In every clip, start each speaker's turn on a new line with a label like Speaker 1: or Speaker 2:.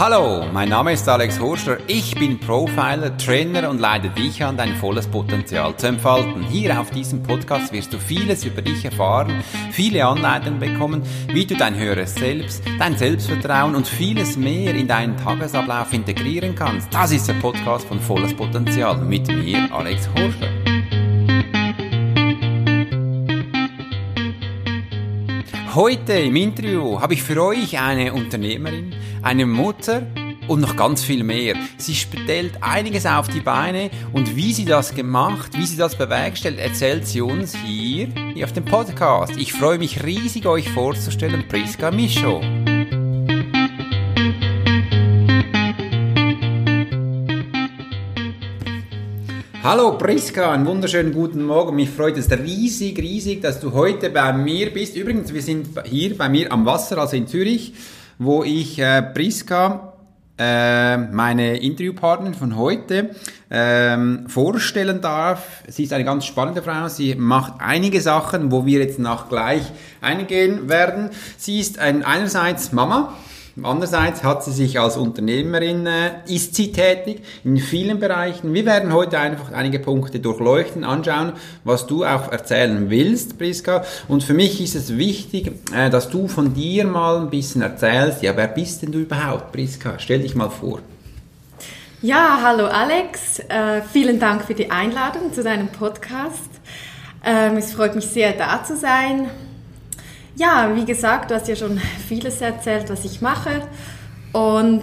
Speaker 1: Hallo, mein Name ist Alex Horschler. Ich bin Profiler, Trainer und leite dich an, dein volles Potenzial zu entfalten. Hier auf diesem Podcast wirst du vieles über dich erfahren, viele Anleitungen bekommen, wie du dein höheres Selbst, dein Selbstvertrauen und vieles mehr in deinen Tagesablauf integrieren kannst. Das ist der Podcast von Volles Potenzial mit mir, Alex Horschler. Heute im Interview habe ich für euch eine Unternehmerin, eine Mutter und noch ganz viel mehr. Sie stellt einiges auf die Beine und wie sie das gemacht, wie sie das bewerkstellt, erzählt sie uns hier, auf dem Podcast. Ich freue mich riesig, euch vorzustellen, Priska Micho. Hallo Priska, einen wunderschönen guten Morgen. Mich freut es riesig, riesig, dass du heute bei mir bist. Übrigens, wir sind hier bei mir am Wasser, also in Zürich, wo ich äh, Priska, äh, meine Interviewpartnerin von heute, ähm, vorstellen darf. Sie ist eine ganz spannende Frau. Sie macht einige Sachen, wo wir jetzt nach gleich eingehen werden. Sie ist ein, einerseits Mama, Andererseits hat sie sich als Unternehmerin, äh, ist sie tätig in vielen Bereichen. Wir werden heute einfach einige Punkte durchleuchten, anschauen, was du auch erzählen willst, Priska. Und für mich ist es wichtig, äh, dass du von dir mal ein bisschen erzählst. Ja, wer bist denn du überhaupt, Priska? Stell dich mal vor.
Speaker 2: Ja, hallo Alex. Äh, vielen Dank für die Einladung zu deinem Podcast. Ähm, es freut mich sehr, da zu sein. Ja, wie gesagt, du hast ja schon vieles erzählt, was ich mache. Und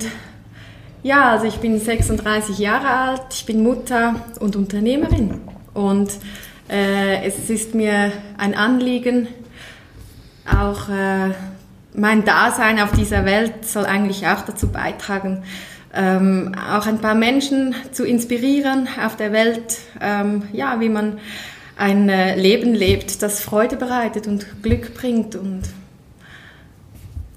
Speaker 2: ja, also ich bin 36 Jahre alt, ich bin Mutter und Unternehmerin. Und äh, es ist mir ein Anliegen, auch äh, mein Dasein auf dieser Welt soll eigentlich auch dazu beitragen, ähm, auch ein paar Menschen zu inspirieren auf der Welt, ähm, ja, wie man ein äh, Leben lebt, das Freude bereitet und Glück bringt und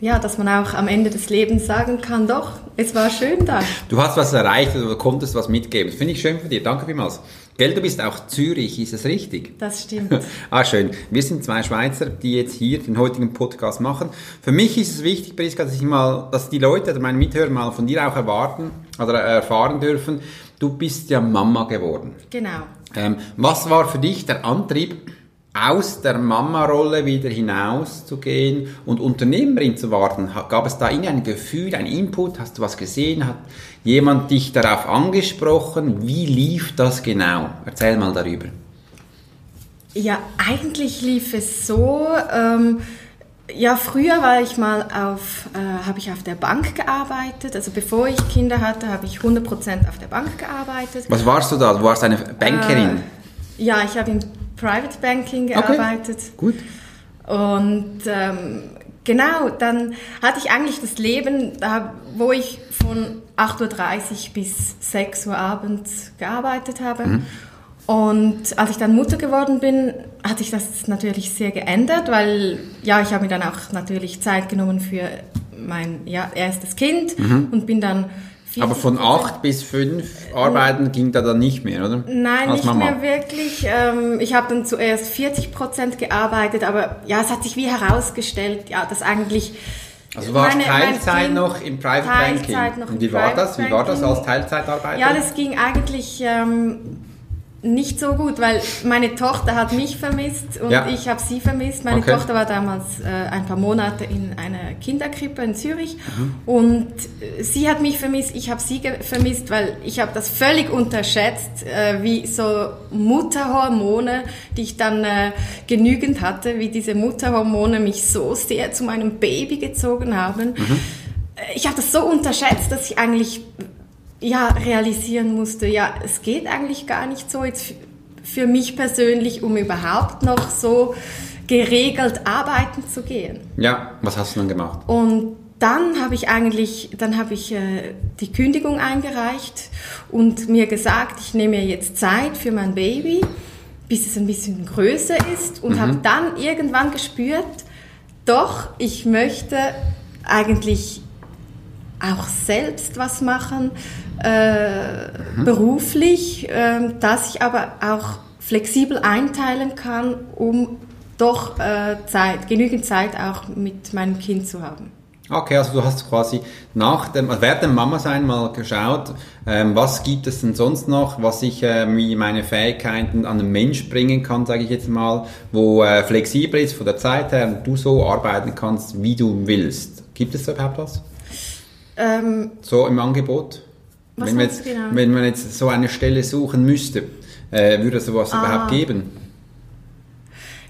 Speaker 2: ja, dass man auch am Ende des Lebens sagen kann, doch, es war schön da.
Speaker 1: Du hast was erreicht oder konntest was mitgeben. Das finde ich schön von dir. Danke vielmals. Gell, du bist auch Zürich, ist es richtig?
Speaker 2: Das stimmt.
Speaker 1: ah, schön. Wir sind zwei Schweizer, die jetzt hier den heutigen Podcast machen. Für mich ist es wichtig, Priska, dass ich mal, dass die Leute oder meine Mithörer mal von dir auch erwarten oder erfahren dürfen, du bist ja Mama geworden.
Speaker 2: Genau.
Speaker 1: Ähm, was war für dich der Antrieb, aus der Mama-Rolle wieder hinaus zu gehen und Unternehmerin zu werden? Gab es da ein Gefühl, ein Input? Hast du was gesehen? Hat jemand dich darauf angesprochen? Wie lief das genau? Erzähl mal darüber.
Speaker 2: Ja, eigentlich lief es so. Ähm, ja, früher war ich mal auf, äh, habe ich auf der Bank gearbeitet. Also bevor ich Kinder hatte, habe ich 100% auf der Bank gearbeitet.
Speaker 1: Was warst du da? Du warst eine Bankerin?
Speaker 2: Äh, ja, ich habe in Private Banking gearbeitet.
Speaker 1: Okay. Gut.
Speaker 2: Und ähm, genau, dann hatte ich eigentlich das Leben, wo ich von 8.30 Uhr bis 6 Uhr abends gearbeitet habe. Mhm. Und als ich dann Mutter geworden bin, hat sich das natürlich sehr geändert, weil ja, ich habe mir dann auch natürlich Zeit genommen für mein ja, erstes Kind mhm. und bin dann
Speaker 1: aber von acht bis fünf Arbeiten ging da dann nicht mehr, oder?
Speaker 2: Nein, Als nicht Mama. mehr wirklich. Ähm, ich habe dann zuerst 40 Prozent gearbeitet, aber ja, es hat sich wie herausgestellt, ja, dass eigentlich
Speaker 1: also war Teilzeit noch im Private Teilzeit Banking? Noch Und wie war das? Wie war das als Teilzeitarbeiter?
Speaker 2: Ja, das ging eigentlich ähm, nicht so gut, weil meine Tochter hat mich vermisst und ja. ich habe sie vermisst. Meine okay. Tochter war damals äh, ein paar Monate in einer Kinderkrippe in Zürich mhm. und äh, sie hat mich vermisst, ich habe sie vermisst, weil ich habe das völlig unterschätzt, äh, wie so Mutterhormone, die ich dann äh, genügend hatte, wie diese Mutterhormone mich so sehr zu meinem Baby gezogen haben. Mhm. Äh, ich habe das so unterschätzt, dass ich eigentlich ja, realisieren musste, ja, es geht eigentlich gar nicht so jetzt für mich persönlich, um überhaupt noch so geregelt arbeiten zu gehen.
Speaker 1: Ja, was hast du dann gemacht?
Speaker 2: Und dann habe ich eigentlich, dann habe ich äh, die Kündigung eingereicht und mir gesagt, ich nehme mir jetzt Zeit für mein Baby, bis es ein bisschen größer ist und mhm. habe dann irgendwann gespürt, doch, ich möchte eigentlich auch selbst was machen, äh, mhm. beruflich, äh, dass ich aber auch flexibel einteilen kann, um doch äh, Zeit, genügend Zeit auch mit meinem Kind zu haben.
Speaker 1: Okay, also du hast quasi nach dem, also während dem Mama-Sein mal geschaut, ähm, was gibt es denn sonst noch, was ich äh, meine Fähigkeiten an den Mensch bringen kann, sage ich jetzt mal, wo äh, flexibel ist von der Zeit her und du so arbeiten kannst, wie du willst. Gibt es da überhaupt was?
Speaker 2: Ähm,
Speaker 1: so im Angebot?
Speaker 2: Was
Speaker 1: wenn, man jetzt,
Speaker 2: genau?
Speaker 1: wenn man jetzt so eine Stelle suchen müsste, äh, würde es sowas
Speaker 2: Ah.
Speaker 1: überhaupt geben?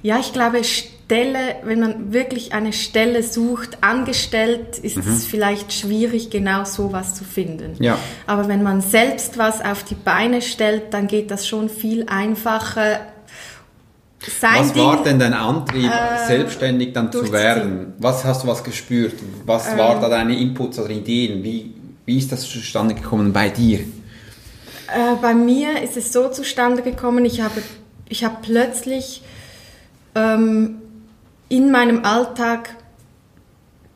Speaker 2: Ja, ich glaube, Stelle, wenn man wirklich eine Stelle sucht, angestellt, ist es vielleicht schwierig, genau sowas zu finden.
Speaker 1: Ja.
Speaker 2: Aber wenn man selbst was auf die Beine stellt, dann geht das schon viel einfacher. Sein
Speaker 1: Was
Speaker 2: Ding,
Speaker 1: war denn dein Antrieb,
Speaker 2: äh,
Speaker 1: selbstständig dann zu werden? Was hast du was gespürt? Was
Speaker 2: Ähm.
Speaker 1: war da deine Inputs oder Ideen? Wie, wie ist das zustande gekommen bei dir?
Speaker 2: Äh, bei mir ist es so zustande gekommen, ich habe, ich habe plötzlich ähm, in meinem Alltag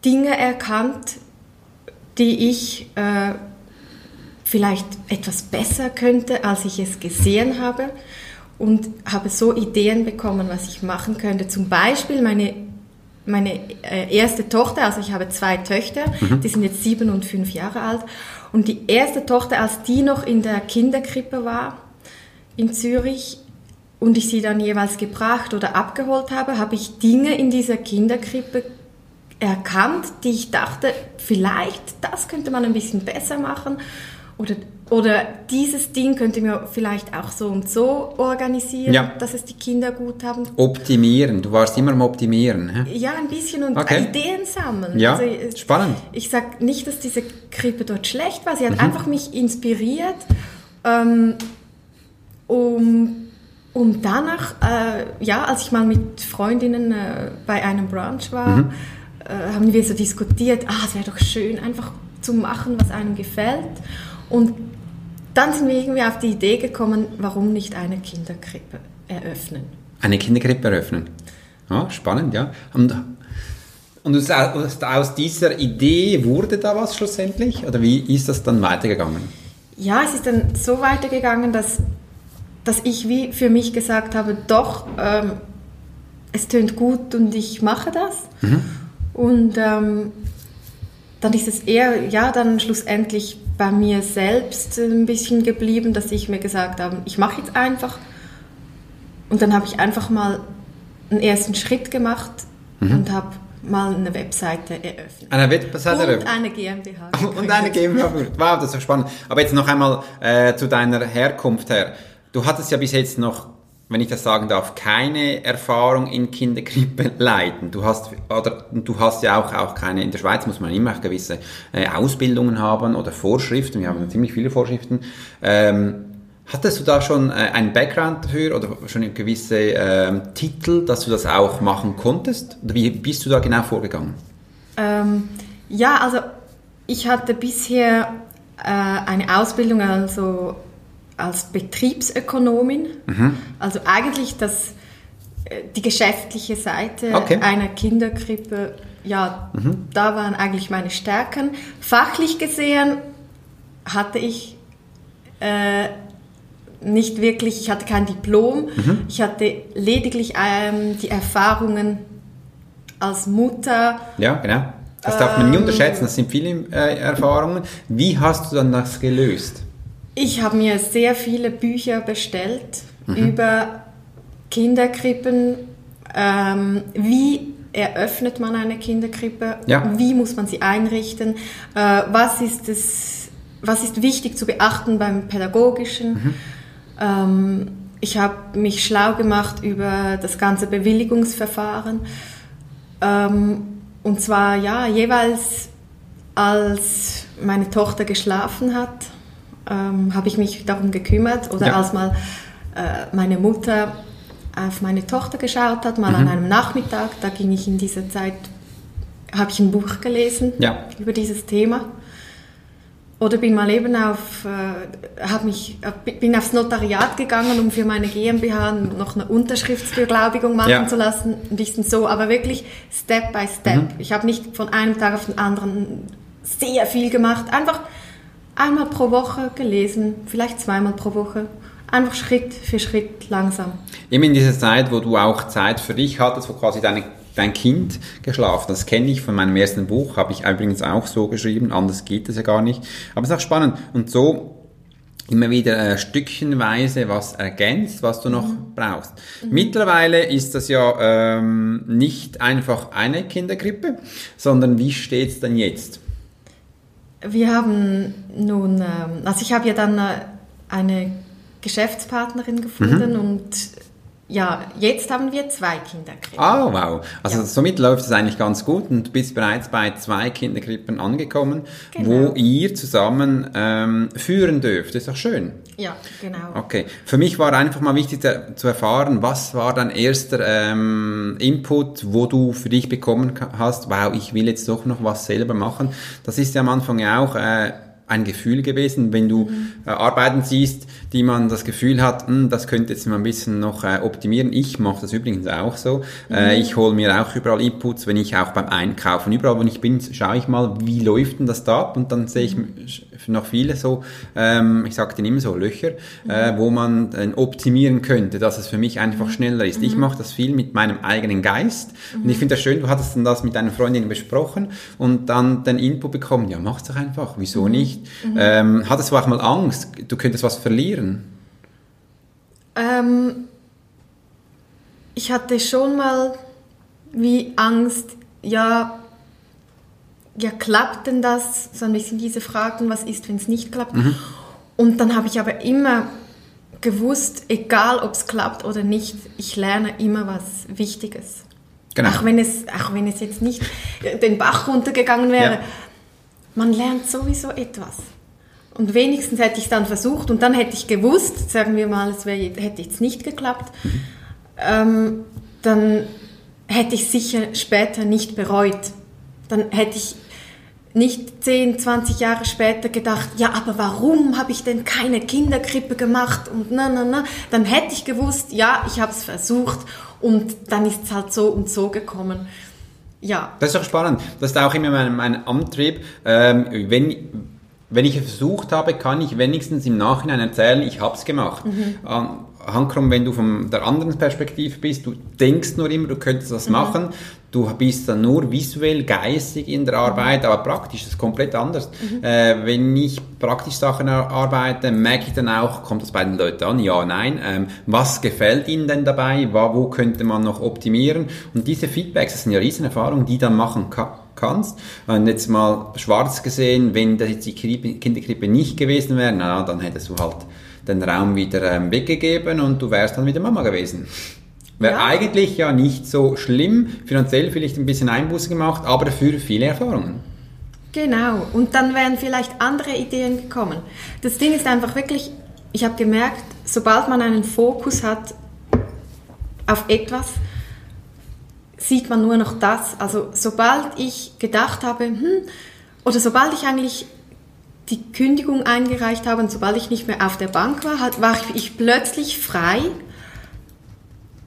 Speaker 2: Dinge erkannt, die ich äh, vielleicht etwas besser könnte, als ich es gesehen habe und habe so Ideen bekommen, was ich machen könnte. Zum Beispiel meine, meine äh, erste Tochter, also ich habe zwei Töchter, die sind jetzt sieben und fünf Jahre alt. Und die erste Tochter, als die noch in der Kinderkrippe war in Zürich und ich sie dann jeweils gebracht oder abgeholt habe, habe ich Dinge in dieser Kinderkrippe erkannt, die ich dachte, vielleicht das könnte man ein bisschen besser machen oder, oder dieses Ding könnte man vielleicht auch so und so organisieren,
Speaker 1: Ja.
Speaker 2: dass es die Kinder gut haben.
Speaker 1: Optimieren. Du warst immer am Optimieren. hä?
Speaker 2: Ja, ein bisschen und
Speaker 1: Okay.
Speaker 2: Ideen sammeln.
Speaker 1: Ja,
Speaker 2: Also,
Speaker 1: spannend.
Speaker 2: Ich sage nicht, dass diese Krippe dort schlecht war. Sie
Speaker 1: Mhm.
Speaker 2: hat einfach mich inspiriert, ähm, um, um danach, äh, ja, als ich mal mit Freundinnen äh, bei einem Brunch war,
Speaker 1: Mhm.
Speaker 2: äh, haben wir so diskutiert, ah, es wäre doch schön, einfach zu machen, was einem gefällt. Und dann sind wir irgendwie auf die Idee gekommen, warum nicht eine Kinderkrippe eröffnen.
Speaker 1: Eine Kinderkrippe eröffnen. Ja, spannend, ja. Und, und aus, dieser Idee wurde da was schlussendlich? Oder wie ist das dann weitergegangen?
Speaker 2: Ja, es ist dann so weitergegangen, dass, dass ich wie für mich gesagt habe, doch, ähm, es tönt gut und ich mache das. Und ähm, dann ist es eher, ja, dann schlussendlich bei mir selbst ein bisschen geblieben, dass ich mir gesagt habe, ich mache jetzt einfach. Und dann habe ich einfach mal einen ersten Schritt gemacht und habe mal eine Webseite eröffnet.
Speaker 1: Eine Webseite
Speaker 2: Und
Speaker 1: eröffnet?
Speaker 2: eine GmbH.
Speaker 1: Und eine GmbH. Wow, das ist spannend. Aber jetzt noch einmal äh, zu deiner Herkunft her. Du hattest ja bis jetzt noch, wenn ich das sagen darf, keine Erfahrung in Kinderkrippe leiten. Du hast oder du hast ja auch auch keine. In der Schweiz muss man immer auch gewisse äh, Ausbildungen haben oder Vorschriften. Wir haben ziemlich viele Vorschriften. Ähm, Hattest du da schon äh, einen Background dafür oder schon gewisse ähm, Titel, dass du das auch machen konntest? Oder wie bist du da genau vorgegangen?
Speaker 2: Ähm, ja, also ich hatte bisher äh, eine Ausbildung also als Betriebsökonomin. Also eigentlich das, äh, die geschäftliche Seite
Speaker 1: Okay.
Speaker 2: einer Kinderkrippe. Ja, da waren eigentlich meine Stärken. Fachlich gesehen hatte ich äh, nicht wirklich, ich hatte kein Diplom. Ich hatte lediglich ähm, die Erfahrungen als Mutter.
Speaker 1: Ja, genau. Das darf man nie unterschätzen, das sind viele äh, Erfahrungen. Wie hast du dann das gelöst?
Speaker 2: Ich habe mir sehr viele Bücher bestellt über Kinderkrippen. Ähm, wie eröffnet man eine Kinderkrippe?
Speaker 1: Ja.
Speaker 2: Wie muss man sie einrichten? Äh, was, ist es, was ist wichtig zu beachten beim Pädagogischen? Ähm, ich habe mich schlau gemacht über das ganze Bewilligungsverfahren. Ähm, und zwar ja, jeweils als meine Tochter geschlafen hat, ähm, habe ich mich darum gekümmert. Oder
Speaker 1: Ja.
Speaker 2: als mal äh, meine Mutter auf meine Tochter geschaut hat, mal an einem Nachmittag, da ging ich in dieser Zeit, habe ich ein Buch gelesen
Speaker 1: Ja.
Speaker 2: über dieses Thema. Oder bin mal eben auf, äh, mich, äh, bin aufs Notariat gegangen, um für meine GmbH noch eine Unterschriftsbeglaubigung machen
Speaker 1: Ja.
Speaker 2: zu lassen. Ein bisschen so, aber wirklich Step by Step. Ich habe nicht von einem Tag auf den anderen sehr viel gemacht. Einfach einmal pro Woche gelesen, vielleicht zweimal pro Woche. Einfach Schritt für Schritt langsam.
Speaker 1: Eben in dieser Zeit, wo du auch Zeit für dich hattest, wo quasi deine dein Kind geschlafen. Das kenne ich von meinem ersten Buch, habe ich übrigens auch so geschrieben, anders geht es ja gar nicht. Aber es ist auch spannend. Und so immer wieder äh, stückchenweise was ergänzt, was du noch mhm. brauchst. Mhm. Mittlerweile ist das ja ähm, nicht einfach eine Kinderkrippe, sondern wie steht's denn jetzt?
Speaker 2: Wir haben nun, ähm, also ich habe ja dann äh, eine Geschäftspartnerin gefunden mhm. und ja, jetzt haben wir zwei Kinderkrippen.
Speaker 1: Ah, wow. Also ja. somit läuft es eigentlich ganz gut und du bist bereits bei zwei Kinderkrippen angekommen, genau. wo ihr zusammen ähm, führen dürft. Das ist doch schön.
Speaker 2: Ja, genau.
Speaker 1: Okay. Für mich war einfach mal wichtig zu erfahren, was war dein erster ähm, Input, wo du für dich bekommen hast, wow, ich will jetzt doch noch was selber machen. Das ist ja am Anfang ja auch... Äh, ein Gefühl gewesen, wenn du mhm. äh, Arbeiten siehst, die man das Gefühl hat, hm, das könnte jetzt mal ein bisschen noch äh, optimieren. Ich mache das übrigens auch so. Äh, mhm. ich hole mir auch überall Inputs, wenn ich auch beim Einkaufen, überall, wo ich bin, schaue ich mal, wie läuft denn das da ab und dann sehe ich mhm. Noch viele so, ähm, ich sage denen immer so, Löcher, äh, mhm. wo man optimieren könnte, dass es für mich einfach mhm. schneller ist. Ich mache das viel mit meinem eigenen Geist und ich finde das schön, du hattest dann das mit deiner Freundin besprochen und dann den Input bekommen, ja, mach's doch einfach, wieso nicht? nicht. Mhm. Ähm, hattest du auch mal Angst, du könntest was verlieren?
Speaker 2: Ähm, ich hatte schon mal wie Angst, ja, ja, klappt denn das? So ein bisschen diese Fragen, was ist, wenn es nicht klappt? Mhm. Und dann habe ich aber immer gewusst, egal ob es klappt oder nicht, ich lerne immer was Wichtiges. Genau. Auch, wenn es, auch wenn es jetzt nicht den Bach runtergegangen wäre. Ja man lernt sowieso etwas. Und wenigstens hätte ich es dann versucht und dann hätte ich gewusst, sagen wir mal, es wär, hätte jetzt nicht geklappt, mhm. ähm, dann hätte ich sicher später nicht bereut. Dann hätte ich nicht 10, 20 Jahre später gedacht, ja, aber warum habe ich denn keine Kinderkrippe gemacht und na, na, na. Dann hätte ich gewusst, ja, ich habe es versucht und dann ist es halt so und so gekommen. Ja.
Speaker 1: Das ist auch spannend. Das ist auch immer mein, mein Antrieb. Ähm, wenn, wenn ich es versucht habe, kann ich wenigstens im Nachhinein erzählen, ich habe es gemacht. Mhm. Ähm, Hankrum, wenn du von der anderen Perspektive bist, du denkst nur immer, du könntest das mhm. machen, du bist dann nur visuell, geistig in der Arbeit, mhm. aber praktisch ist es komplett anders. Mhm. Äh, wenn ich praktisch Sachen arbeite, merke ich dann auch, kommt das bei den Leuten an? Ja, nein. Ähm, was gefällt ihnen denn dabei? Wo, könnte man noch optimieren? Und diese Feedbacks, das sind ja Riesenerfahrungen, die dann machen kann kannst. Und jetzt mal schwarz gesehen, wenn das jetzt die Kinderkrippe nicht gewesen wäre, na, dann hättest du halt den Raum wieder ähm, weggegeben und du wärst dann wieder Mama gewesen. Wäre ja. eigentlich ja nicht so schlimm, finanziell vielleicht ein bisschen Einbuße gemacht, aber dafür viele Erfahrungen.
Speaker 2: Genau, und dann wären vielleicht andere Ideen gekommen. Das Ding ist einfach wirklich, ich habe gemerkt, sobald man einen Fokus hat auf etwas, sieht man nur noch das. Also sobald ich gedacht habe, hm, oder sobald ich eigentlich die Kündigung eingereicht habe und sobald ich nicht mehr auf der Bank war, war ich plötzlich frei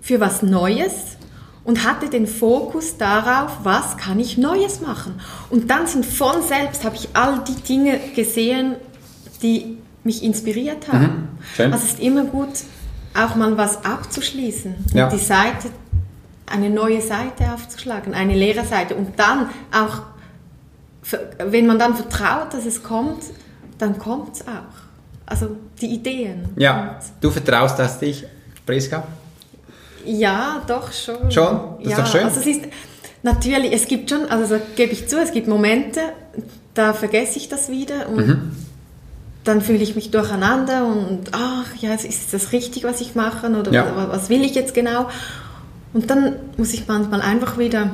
Speaker 2: für was Neues und hatte den Fokus darauf, was kann ich Neues machen. Und dann sind von selbst, habe ich all die Dinge gesehen, die mich inspiriert haben. Mhm, also es ist immer gut, auch mal was abzuschließen ja. die Seite, eine neue Seite aufzuschlagen, eine leere Seite und dann auch wenn man dann vertraut, dass es kommt, dann kommt es auch. Also die Ideen.
Speaker 1: Ja, du vertraust das dich, Priska?
Speaker 2: Ja, doch schon.
Speaker 1: Schon? Das
Speaker 2: ja,
Speaker 1: ist doch schön.
Speaker 2: Also es ist natürlich, es gibt schon, also gebe ich zu, es gibt Momente, da vergesse ich das wieder und mhm. dann fühle ich mich durcheinander und ach ja, ist das richtig, was ich mache oder ja. was will ich jetzt genau? Und dann muss ich manchmal einfach wieder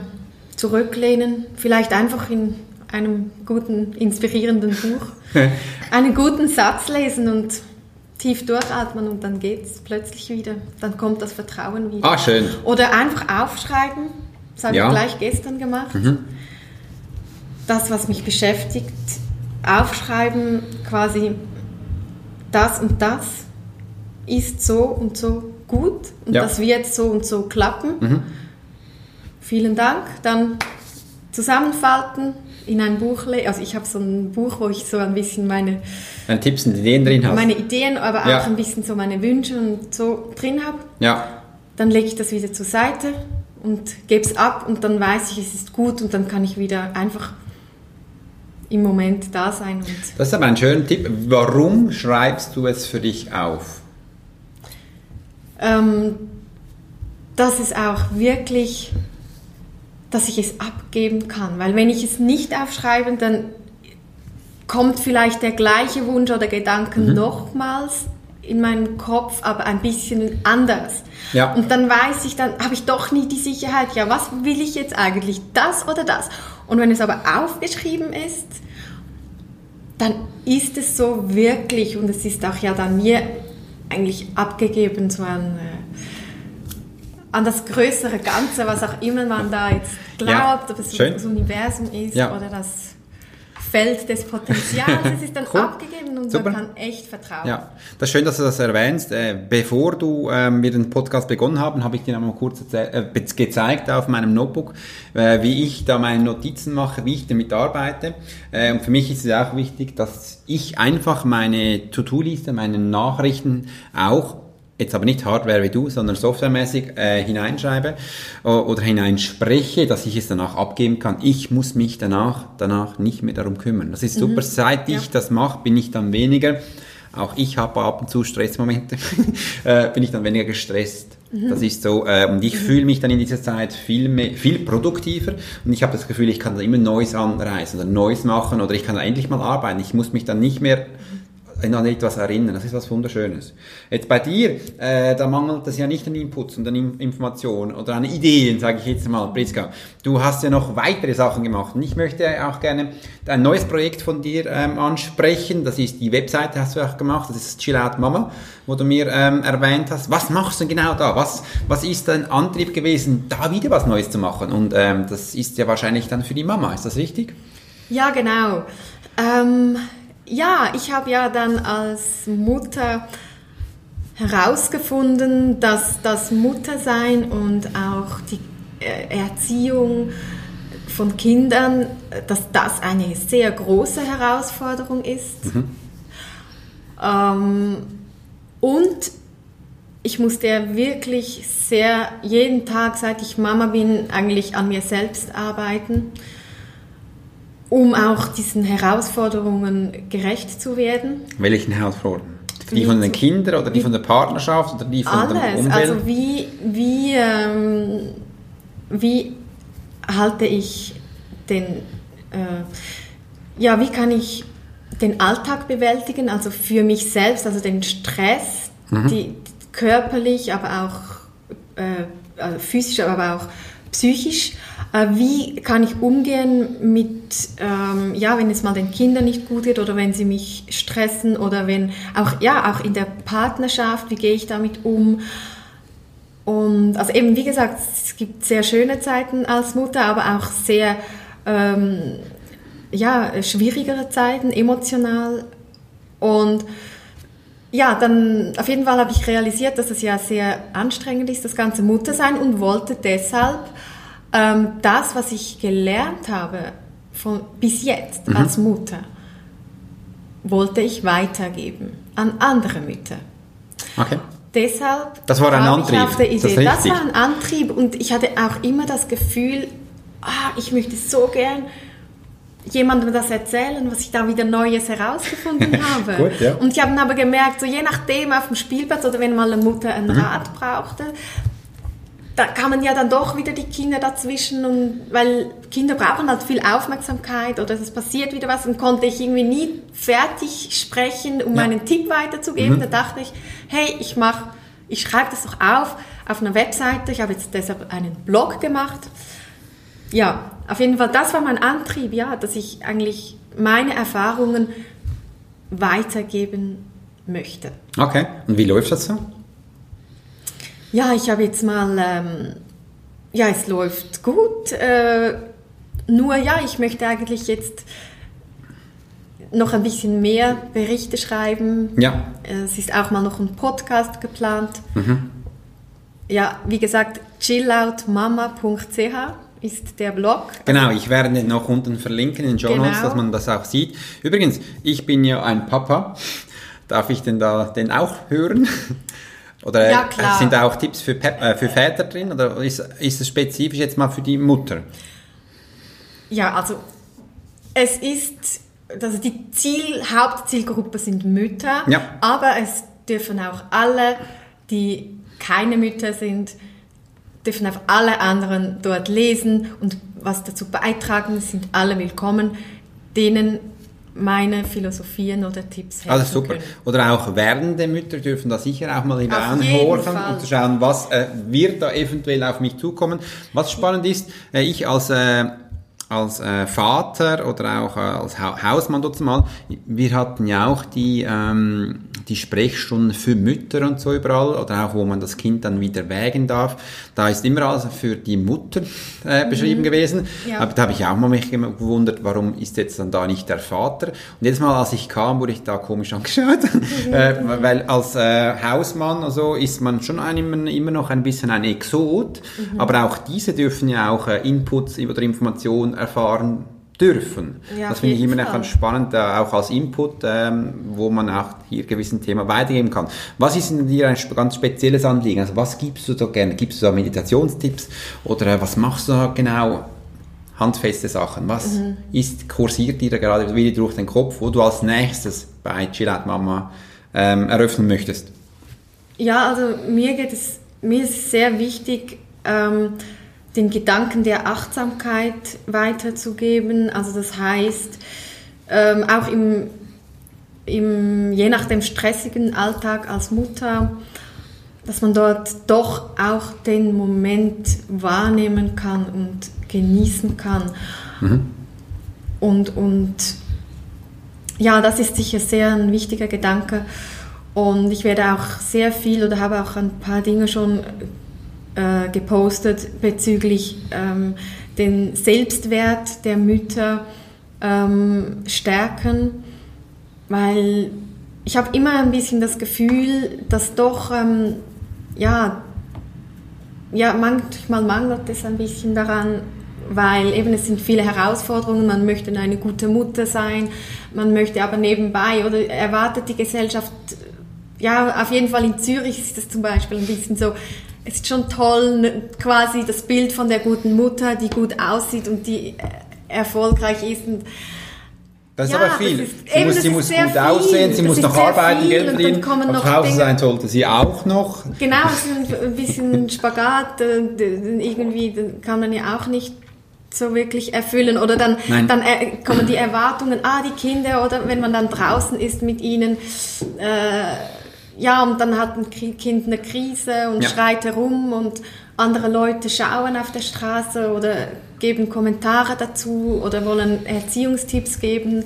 Speaker 2: zurücklehnen, vielleicht einfach in einem guten, inspirierenden Buch, einen guten Satz lesen und tief durchatmen und dann geht es plötzlich wieder. Dann kommt das Vertrauen wieder.
Speaker 1: Ah, schön.
Speaker 2: Oder einfach aufschreiben. Das habe ja. ich gleich gestern gemacht. Mhm. Das, was mich beschäftigt, aufschreiben, quasi das und das ist so und so gut und ja. das wird so und so klappen. Mhm. Vielen Dank. Dann zusammenfalten, in ein Buch legen. Also ich habe so ein Buch, wo ich so ein bisschen meine
Speaker 1: Deine Tipps und Ideen drin hast.
Speaker 2: Meine Ideen, aber ja. auch ein bisschen so meine Wünsche und so drin habe.
Speaker 1: Ja.
Speaker 2: Dann lege ich das wieder zur Seite und gebe es ab und dann weiß ich, es ist gut und dann kann ich wieder einfach im Moment da sein. Und
Speaker 1: das ist aber ein schöner Tipp. Warum schreibst du es für dich auf?
Speaker 2: Ähm, dass es auch wirklich, dass ich es abgeben kann. Weil wenn ich es nicht aufschreibe, dann kommt vielleicht der gleiche Wunsch oder Gedanken mhm. nochmals in meinen Kopf, aber ein bisschen anders. Ja. Und dann weiß ich, dann habe ich doch nie die Sicherheit, ja, was will ich jetzt eigentlich, das oder das? Und wenn es aber aufgeschrieben ist, dann ist es so wirklich und es ist auch ja dann mir eigentlich abgegeben so äh, an das größere Ganze, was auch immer man da jetzt glaubt, ja, ob es das Universum ist ja. oder das Feld des Potenzials. Es ist dann cool. abgegeben und Super. man kann echt vertrauen.
Speaker 1: Ja, das ist schön, dass du das erwähnst. Äh, bevor du ähm, wir den Podcast begonnen haben, habe ich dir einmal kurz äh, gezeigt auf meinem Notebook, äh, wie ich da meine Notizen mache, wie ich damit arbeite. Äh, und für mich ist es auch wichtig, dass ich einfach meine To-Do-Liste, meine Nachrichten auch jetzt aber nicht Hardware wie du, sondern softwaremäßig äh, hineinschreibe oder hineinspreche, dass ich es danach abgeben kann. Ich muss mich danach, danach nicht mehr darum kümmern. Das ist super. Mhm. Seit ich ja. das mache, bin ich dann weniger, auch ich habe ab und zu Stressmomente, äh, bin ich dann weniger gestresst. Mhm. Das ist so, äh, und ich mhm. fühle mich dann in dieser Zeit viel, mehr, viel produktiver und ich habe das Gefühl, ich kann da immer Neues anreißen oder Neues machen oder ich kann endlich mal arbeiten. Ich muss mich dann nicht mehr an etwas erinnern. Das ist was Wunderschönes. Jetzt bei dir, äh, da mangelt es ja nicht an Inputs und an Informationen oder an Ideen, sage ich jetzt mal, Priska. Du hast ja noch weitere Sachen gemacht und ich möchte auch gerne ein neues Projekt von dir ähm, ansprechen. Das ist die Webseite, hast du auch gemacht. Das ist Chill Out Mama, wo du mir ähm, erwähnt hast. Was machst du genau da? Was, was ist dein Antrieb gewesen, da wieder was Neues zu machen? Und ähm, das ist ja wahrscheinlich dann für die Mama. Ist das richtig?
Speaker 2: Ja, genau. Ähm ja, ich habe ja dann als Mutter herausgefunden, dass das Muttersein und auch die äh, Erziehung von Kindern, dass das eine sehr große Herausforderung ist. Mhm. Ähm, und ich musste ja wirklich sehr jeden Tag, seit ich Mama bin, eigentlich an mir selbst arbeiten um auch diesen Herausforderungen gerecht zu werden.
Speaker 1: Welchen Herausforderungen? Die von den Kindern oder die von der Partnerschaft oder die von
Speaker 2: alles.
Speaker 1: dem
Speaker 2: Umfeld? Also wie, wie, ähm, wie halte ich den, äh, ja, wie kann ich den Alltag bewältigen, also für mich selbst, also den Stress, mhm. die, körperlich, aber auch äh, also physisch, aber auch psychisch äh, wie kann ich umgehen mit, ähm, ja, wenn es mal den Kindern nicht gut geht oder wenn sie mich stressen oder wenn auch, ja, auch in der Partnerschaft, wie gehe ich damit um? Und also eben, wie gesagt, es gibt sehr schöne Zeiten als Mutter, aber auch sehr, ähm, ja, schwierigere Zeiten, emotional. Und ja, dann auf jeden Fall habe ich realisiert, dass es ja sehr anstrengend ist, das ganze Muttersein und wollte deshalb ähm, das, was ich gelernt habe von, bis jetzt mhm. als Mutter, wollte ich weitergeben an andere Mütter.
Speaker 1: Okay.
Speaker 2: Deshalb
Speaker 1: das war ein Antrieb.
Speaker 2: Ich auf der Idee. Das, das, war ein Antrieb und ich hatte auch immer das Gefühl, ah, ich möchte so gern jemandem das erzählen, was ich da wieder Neues herausgefunden habe. Gut, ja. Und ich habe aber gemerkt, so je nachdem auf dem Spielplatz oder wenn mal eine Mutter einen mhm. Rat brauchte, da kamen ja dann doch wieder die Kinder dazwischen und weil Kinder brauchen halt viel Aufmerksamkeit oder es passiert wieder was und konnte ich irgendwie nie fertig sprechen, um ja. meinen Tipp weiterzugeben. Mhm. Da dachte ich, hey, ich mache, ich schreibe das doch auf auf einer Webseite. Ich habe jetzt deshalb einen Blog gemacht. Ja, auf jeden Fall, das war mein Antrieb, ja, dass ich eigentlich meine Erfahrungen weitergeben möchte.
Speaker 1: Okay, und wie läuft das so?
Speaker 2: Ja, ich habe jetzt mal, ähm, ja, es läuft gut. Äh, nur ja, ich möchte eigentlich jetzt noch ein bisschen mehr Berichte schreiben.
Speaker 1: Ja.
Speaker 2: Es ist auch mal noch ein Podcast geplant. Mhm. Ja, wie gesagt, chilloutmama.ch ist der Blog.
Speaker 1: Genau, ich werde noch unten verlinken in den Show Notes, genau. dass man das auch sieht. Übrigens, ich bin ja ein Papa. Darf ich denn da den auch hören? Oder
Speaker 2: Ja, klar.
Speaker 1: sind da auch Tipps für, Pep, äh, für Väter drin? Oder ist, ist es spezifisch jetzt mal für die Mutter?
Speaker 2: Ja, also es ist, also die Ziel, Hauptzielgruppe sind Mütter,
Speaker 1: Ja.
Speaker 2: aber es dürfen auch alle, die keine Mütter sind, dürfen auch alle anderen dort lesen und was dazu beitragen, sind alle willkommen, denen meine Philosophien oder Tipps helfen
Speaker 1: Also super.
Speaker 2: können.
Speaker 1: Oder auch werdende Mütter dürfen da sicher auch mal hineinhorchen und zu schauen, was äh, wird da eventuell auf mich zukommen. Was spannend ist, äh, ich als äh, als äh, Vater oder auch äh, als ha Hausmann dort mal, wir hatten ja auch die, ähm, die Sprechstunden für Mütter und so überall oder auch wo man das Kind dann wieder wägen darf. Da ist immer also für die Mutter äh, beschrieben gewesen.
Speaker 2: Ja.
Speaker 1: Aber da habe ich auch mal mich immer gewundert, warum ist jetzt dann da nicht der Vater? Und jedes Mal, als ich kam, wurde ich da komisch angeschaut, äh, weil als äh, Hausmann also ist man schon ein, immer, immer noch ein bisschen ein Exot,
Speaker 2: Mhm.
Speaker 1: aber auch diese dürfen ja auch äh, Inputs oder Informationen erfahren dürfen.
Speaker 2: Ja,
Speaker 1: das finde ich immer noch ganz spannend, auch als Input, ähm, wo man auch hier gewissen Thema weitergeben kann. Was ist denn dir ein ganz spezielles Anliegen? Also was gibst du da gerne? Gibst du da Meditationstipps oder äh, was machst du da genau? Handfeste Sachen. Was
Speaker 2: Mhm.
Speaker 1: ist, kursiert dir da gerade wieder durch den Kopf, wo du als nächstes bei Out Mama ähm, eröffnen möchtest?
Speaker 2: Ja, also mir geht es, mir ist es sehr wichtig, ähm, den Gedanken der Achtsamkeit weiterzugeben. Also das heißt, ähm, auch im, im, je nach dem stressigen Alltag als Mutter, dass man dort doch auch den Moment wahrnehmen kann und genießen kann. Und, und ja, das ist sicher sehr ein wichtiger Gedanke. Und ich werde auch sehr viel oder habe auch ein paar Dinge schon äh, gepostet bezüglich ähm, den Selbstwert der Mütter ähm, stärken, weil ich habe immer ein bisschen das Gefühl, dass doch ähm, ja ja, manchmal mangelt es ein bisschen daran, weil eben es sind viele Herausforderungen, man möchte eine gute Mutter sein, man möchte aber nebenbei oder erwartet die Gesellschaft, ja, auf jeden Fall in Zürich ist es zum Beispiel ein bisschen so, es ist schon toll, quasi das Bild von der guten Mutter, die gut aussieht und die äh, erfolgreich ist und
Speaker 1: Das ist
Speaker 2: Ja,
Speaker 1: aber viel.
Speaker 2: ist-
Speaker 1: sie
Speaker 2: eben,
Speaker 1: muss, sie muss gut
Speaker 2: viel.
Speaker 1: aussehen, sie
Speaker 2: Das
Speaker 1: muss noch arbeiten, Geld verdienen.
Speaker 2: noch
Speaker 1: zu Hause
Speaker 2: Dinge-
Speaker 1: sein sollte sie auch noch.
Speaker 2: Genau, es ist ein bisschen Spagat, äh, irgendwie kann man ja auch nicht so wirklich erfüllen. Oder dann,
Speaker 1: Nein.
Speaker 2: dann äh, kommen die Erwartungen, ah, die Kinder, oder wenn man dann draußen ist mit ihnen, äh, ja, und dann hat ein Ki- Kind eine Krise und
Speaker 1: Ja.
Speaker 2: schreit herum und andere Leute schauen auf der Straße oder geben Kommentare dazu oder wollen Erziehungstipps geben.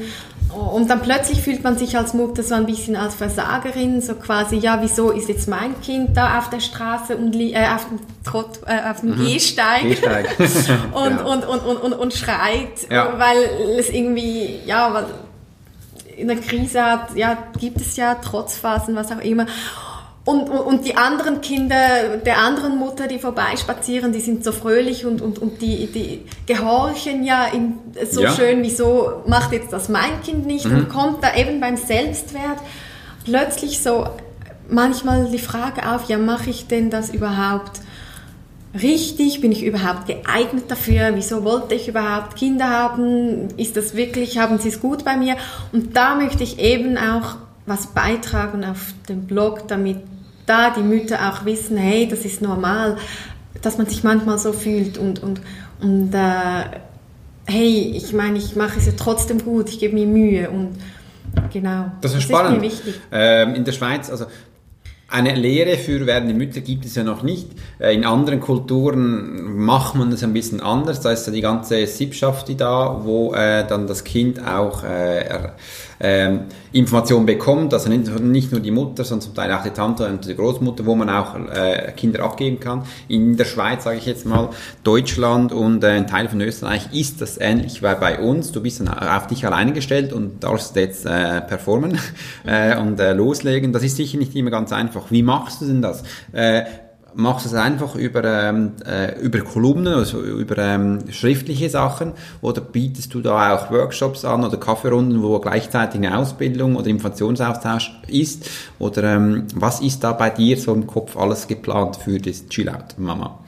Speaker 2: Und dann plötzlich fühlt man sich als Mutter so ein bisschen als Versagerin, so quasi, ja, wieso ist jetzt mein Kind da auf der Straße und äh, auf dem, Trott, äh, auf dem Gehsteig,
Speaker 1: Gehsteig.
Speaker 2: und,
Speaker 1: Genau.
Speaker 2: und, und, und, und, und schreit,
Speaker 1: Ja.
Speaker 2: weil es irgendwie, ja, weil in der Krise hat, ja, gibt es ja Trotzphasen, was auch immer. Und, und, und die anderen Kinder der anderen Mutter, die vorbeispazieren, die sind so fröhlich und, und, und die, die gehorchen ja in, so
Speaker 1: Ja.
Speaker 2: schön, wieso macht jetzt das mein Kind nicht? Und kommt da eben beim Selbstwert plötzlich so manchmal die Frage auf, ja, mache ich denn das überhaupt richtig? Bin ich überhaupt geeignet dafür? Wieso wollte ich überhaupt Kinder haben? Ist das wirklich, haben sie es gut bei mir? Und da möchte ich eben auch was beitragen auf dem Blog, damit da die Mütter auch wissen, hey, das ist normal, dass man sich manchmal so fühlt und, und, und äh, hey, ich meine, ich mache es ja trotzdem gut, ich gebe mir Mühe und genau.
Speaker 1: Das ist spannend.
Speaker 2: mir wichtig.
Speaker 1: Ähm, in der Schweiz, also eine Lehre für werdende Mütter gibt es ja noch nicht. Äh, In anderen Kulturen macht man das ein bisschen anders. Da ist ja die ganze Sippschaft da, wo äh, dann das Kind auch äh, ähm, Informationen bekommt. Also nicht, nur die Mutter, sondern zum Teil auch die Tante und die Großmutter, wo man auch äh, Kinder abgeben kann. In der Schweiz, sage ich jetzt mal, Deutschland und äh, ein Teil von Österreich ist das ähnlich, weil bei uns, du bist auf dich alleine gestellt und darfst jetzt äh, performen äh, und äh, loslegen. Das ist sicher nicht immer ganz einfach. Wie machst du denn das? Äh, machst du es einfach über, ähm, äh, über Kolumnen, also über ähm, schriftliche Sachen oder bietest du da auch Workshops an oder Kaffeerunden, wo gleichzeitig eine Ausbildung oder Informationsaustausch ist? Oder ähm, was ist da bei dir so im Kopf alles geplant für das Chillout, Mama?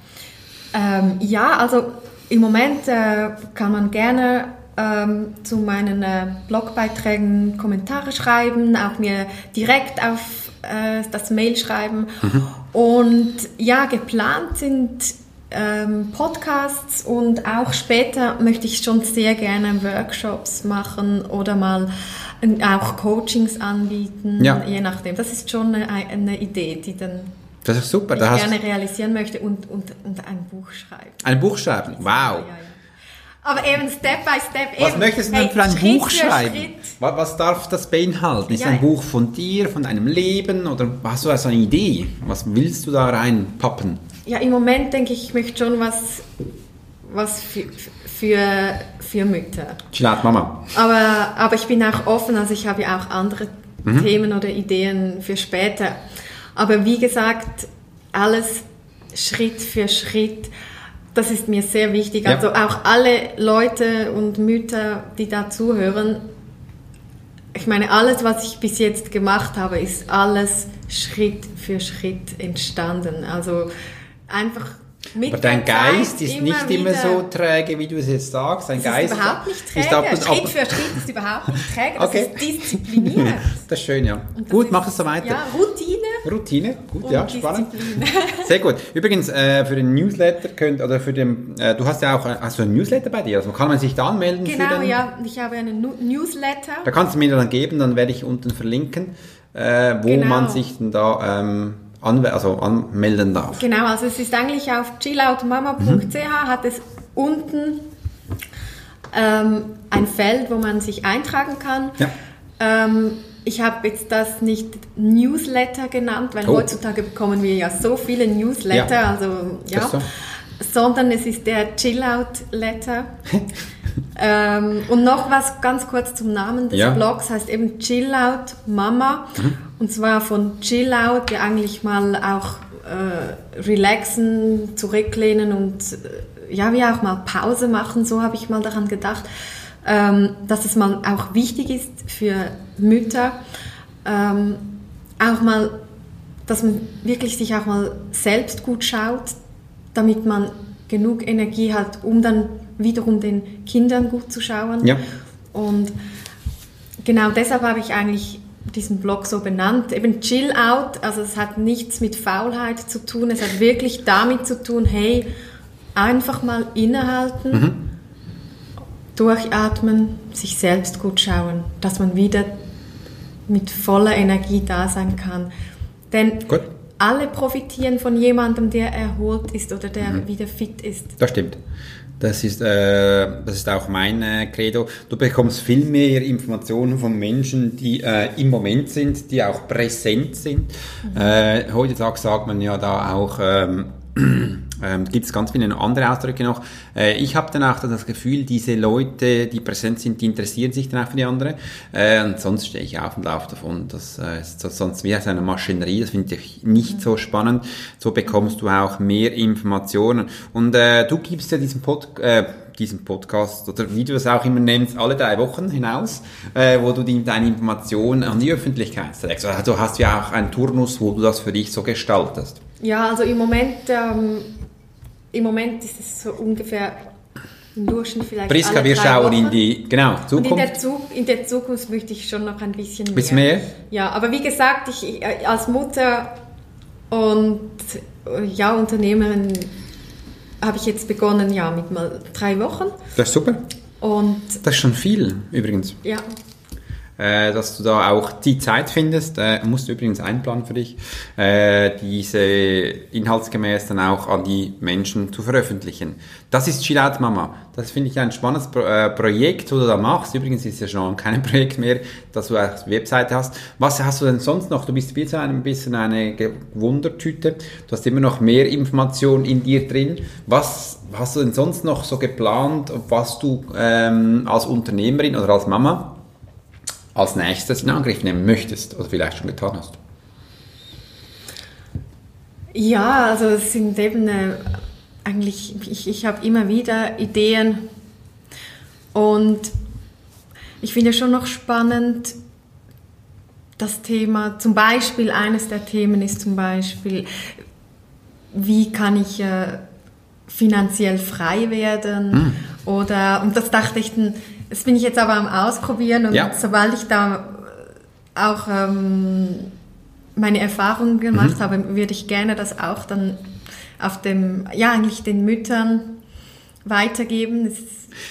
Speaker 2: Ähm, ja, also im Moment äh, kann man gerne ähm, zu meinen äh, Blogbeiträgen Kommentare schreiben, auch mir direkt auf äh, das Mail schreiben. Mhm. Und ja, geplant sind ähm, Podcasts und auch später möchte ich schon sehr gerne Workshops machen oder mal auch Coachings anbieten, ja. je nachdem. Das ist schon eine, eine Idee, die dann
Speaker 1: das ist super.
Speaker 2: ich gerne realisieren möchte und, und, und ein Buch schreiben.
Speaker 1: Ein Buch schreiben, wow. Ja, ja,
Speaker 2: aber eben Step by Step.
Speaker 1: Was eben, möchtest du denn hey, für ein Schritt Buch schreiben? Schritt. Was darf das beinhalten? Ist ja. ein Buch von dir, von deinem Leben oder hast du also eine Idee? Was willst du da reinpappen?
Speaker 2: Ja, im Moment denke ich, ich möchte schon was, was für, für, für Mütter.
Speaker 1: Chilat, Mama.
Speaker 2: Aber, aber ich bin auch offen, also ich habe ja auch andere mhm. Themen oder Ideen für später. Aber wie gesagt, alles Schritt für Schritt das ist mir sehr wichtig. Ja. Also auch alle Leute und Mütter, die da zuhören, ich meine, alles, was ich bis jetzt gemacht habe, ist alles Schritt für Schritt entstanden. Also einfach
Speaker 1: mit Aber dein Geist ist nicht immer so träge, wie du es jetzt sagst. Dein Geist
Speaker 2: ist überhaupt nicht träge. Ist ab, Schritt für Schritt ist überhaupt nicht träge. Das okay. ist diszipliniert.
Speaker 1: Das ist schön, ja. Gut, mach es so weiter.
Speaker 2: Ja, Routine.
Speaker 1: Routine, gut, ja, spannend. Sehr gut. Übrigens, äh, für den Newsletter könnt, oder für den, äh, du hast ja auch, hast du einen Newsletter bei dir? Also kann man sich da anmelden?
Speaker 2: Genau, ja. Ich habe einen Newsletter.
Speaker 1: Da kannst du mir dann geben, dann werde ich unten verlinken, äh, wo genau. man sich dann da, ähm, anw also anmelden darf.
Speaker 2: Genau, also es ist eigentlich auf chilloutmama.ch mhm. hat es unten ähm, ein Feld, wo man sich eintragen kann. Ja. Ähm, ich habe jetzt das nicht Newsletter genannt, weil oh. heutzutage bekommen wir ja so viele Newsletter, ja. also ja, so. sondern es ist der Chillout-Letter. ähm, und noch was ganz kurz zum Namen des ja. Blogs, heißt eben Chillout Mama. Mhm. Und zwar von Chillout, der eigentlich mal auch äh, relaxen, zurücklehnen und äh, ja, wie auch mal Pause machen, so habe ich mal daran gedacht, ähm, dass es mal auch wichtig ist für Mütter, ähm, auch mal, dass man wirklich sich auch mal selbst gut schaut, damit man genug Energie hat, um dann wiederum den Kindern gut zu schauen. Ja. Und genau deshalb habe ich eigentlich diesen Blog so benannt. Eben Chill Out, also es hat nichts mit Faulheit zu tun, es hat wirklich damit zu tun, hey, einfach mal innehalten, mhm. Durchatmen, sich selbst gut schauen, dass man wieder mit voller Energie da sein kann. Denn Gut. alle profitieren von jemandem, der erholt ist oder der mhm. wieder fit ist.
Speaker 1: Das stimmt. Das ist, äh, das ist auch mein äh, Credo. Du bekommst viel mehr Informationen von Menschen, die äh, im Moment sind, die auch präsent sind. Mhm. Äh, heutzutage sagt man ja da auch, ähm, ähm, gibt es ganz viele andere Ausdrücke noch. Äh, ich habe dann auch das Gefühl, diese Leute, die präsent sind, die interessieren sich dann auch für die andere. Äh, und sonst stehe ich auf und laufe davon. Das äh, ist sonst wie aus einer Maschinerie. Das finde ich nicht so spannend. So bekommst du auch mehr Informationen. Und äh, du gibst ja diesen Pod äh, diesen Podcast oder wie du es auch immer nennst, alle drei Wochen hinaus, äh, wo du die, deine Informationen an die Öffentlichkeit trägst. Also hast du ja auch einen Turnus, wo du das für dich so gestaltest.
Speaker 2: Ja, also im Moment, ähm, im Moment ist es so ungefähr im Durchschnitt vielleicht
Speaker 1: Priska, wir schauen Wochen. in die genau,
Speaker 2: Zukunft. Und in der, Zug, in der Zukunft möchte ich schon noch ein bisschen mehr.
Speaker 1: Bisschen mehr?
Speaker 2: Ja, aber wie gesagt, ich äh, als Mutter und äh, ja, Unternehmerin habe ich jetzt begonnen, ja, mit mal drei Wochen.
Speaker 1: Das ist super.
Speaker 2: Und
Speaker 1: das ist schon viel, übrigens.
Speaker 2: Ja,
Speaker 1: äh, dass du da auch die Zeit findest, äh, musst du übrigens einplanen für dich, äh, diese inhaltsgemäß dann auch an die Menschen zu veröffentlichen. Das ist Chill Out Mama. Das finde ich ein spannendes Pro äh, Projekt, wo du da machst. Übrigens ist ja schon kein Projekt mehr, dass du eine Webseite hast. Was hast du denn sonst noch? Du bist wie ein bisschen eine Wundertüte. Du hast immer noch mehr Informationen in dir drin. Was hast du denn sonst noch so geplant, was du ähm, als Unternehmerin oder als Mama als nächstes in Angriff nehmen möchtest oder vielleicht schon getan hast?
Speaker 2: Ja, also es sind eben äh, eigentlich, ich, ich habe immer wieder Ideen und ich finde schon noch spannend, das Thema, zum Beispiel, eines der Themen ist zum Beispiel, wie kann ich äh, finanziell frei werden? Mhm. Oder, und das dachte ich, das bin ich jetzt aber am Ausprobieren und ja. sobald ich da auch ähm, meine Erfahrungen gemacht mhm. habe, würde ich gerne das auch dann auf dem, ja, eigentlich den Müttern weitergeben. Das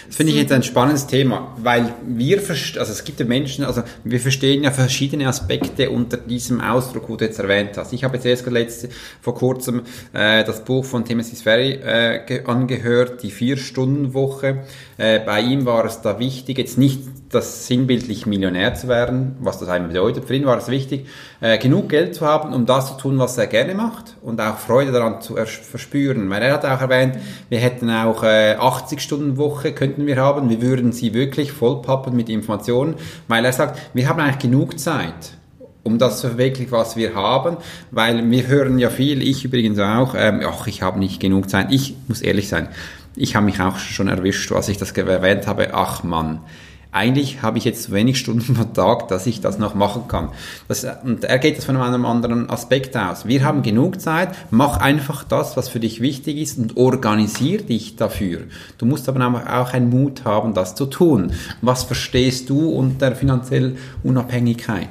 Speaker 1: das finde ich jetzt ein spannendes Thema, weil wir, also es gibt ja Menschen, also wir verstehen ja verschiedene Aspekte unter diesem Ausdruck, wo du jetzt erwähnt hast. Ich habe jetzt erst letzte, vor kurzem äh, das Buch von Timothy Sferry äh, angehört, die Vier-Stunden-Woche. Äh, bei ihm war es da wichtig, jetzt nicht das sinnbildlich Millionär zu werden, was das einmal bedeutet. Für ihn war es wichtig, äh, genug Geld zu haben, um das zu tun, was er gerne macht und auch Freude daran zu verspüren. Weil er hat auch erwähnt, wir hätten auch äh, 80 Stunden Woche könnten wir haben, wir würden sie wirklich vollpappen mit Informationen, weil er sagt, wir haben eigentlich genug Zeit um das zu verwirklichen, was wir haben, weil wir hören ja viel, ich übrigens auch, ähm, ach, ich habe nicht genug Zeit. Ich muss ehrlich sein, ich habe mich auch schon erwischt, als ich das erwähnt habe, ach Mann, eigentlich habe ich jetzt wenig Stunden pro Tag, dass ich das noch machen kann. Das, und er geht das von einem anderen Aspekt aus. Wir haben genug Zeit, mach einfach das, was für dich wichtig ist und organisier dich dafür. Du musst aber auch einen Mut haben, das zu tun. Was verstehst du unter finanzieller Unabhängigkeit?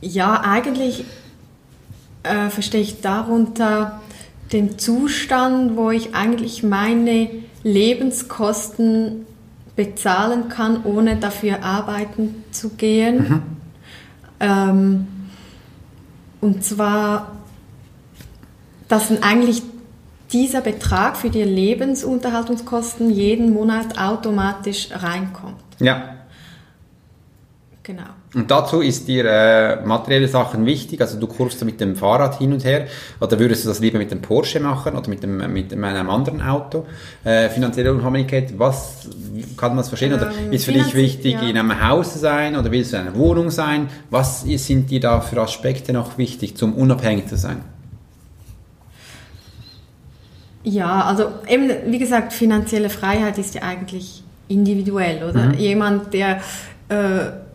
Speaker 2: Ja, eigentlich äh, verstehe ich darunter den Zustand, wo ich eigentlich meine Lebenskosten bezahlen kann, ohne dafür arbeiten zu gehen. Mhm. Ähm, und zwar, dass eigentlich dieser Betrag für die Lebensunterhaltungskosten jeden Monat automatisch reinkommt.
Speaker 1: Ja. Genau. Und dazu ist dir äh, materielle Sachen wichtig, also du kurfst mit dem Fahrrad hin und her oder würdest du das lieber mit dem Porsche machen oder mit, dem, mit einem anderen Auto? Äh, finanzielle Unabhängigkeit, was kann man das verstehen? Oder ähm, ist für dich wichtig, ja. in einem Haus zu sein oder willst du in einer Wohnung sein? Was sind dir da für Aspekte noch wichtig, zum unabhängig zu sein?
Speaker 2: Ja, also eben, wie gesagt, finanzielle Freiheit ist ja eigentlich individuell, oder? Mhm. Jemand, der äh,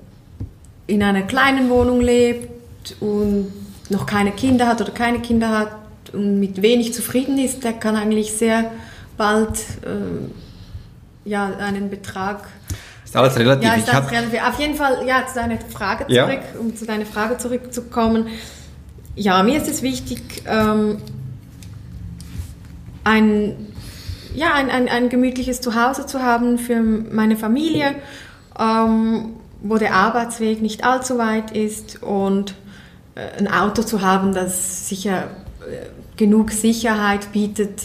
Speaker 2: in einer kleinen Wohnung lebt und noch keine Kinder hat oder keine Kinder hat und mit wenig zufrieden ist, der kann eigentlich sehr bald äh, ja, einen Betrag.
Speaker 1: Ist alles relativ.
Speaker 2: Ja, ist alles relativ. Auf jeden Fall, ja, zu deiner Frage zurück, ja. um zu deiner Frage zurückzukommen. Ja, mir ist es wichtig, ähm, ein, ja, ein, ein, ein gemütliches Zuhause zu haben für meine Familie. Ähm, wo der Arbeitsweg nicht allzu weit ist und äh, ein Auto zu haben, das sicher äh, genug Sicherheit bietet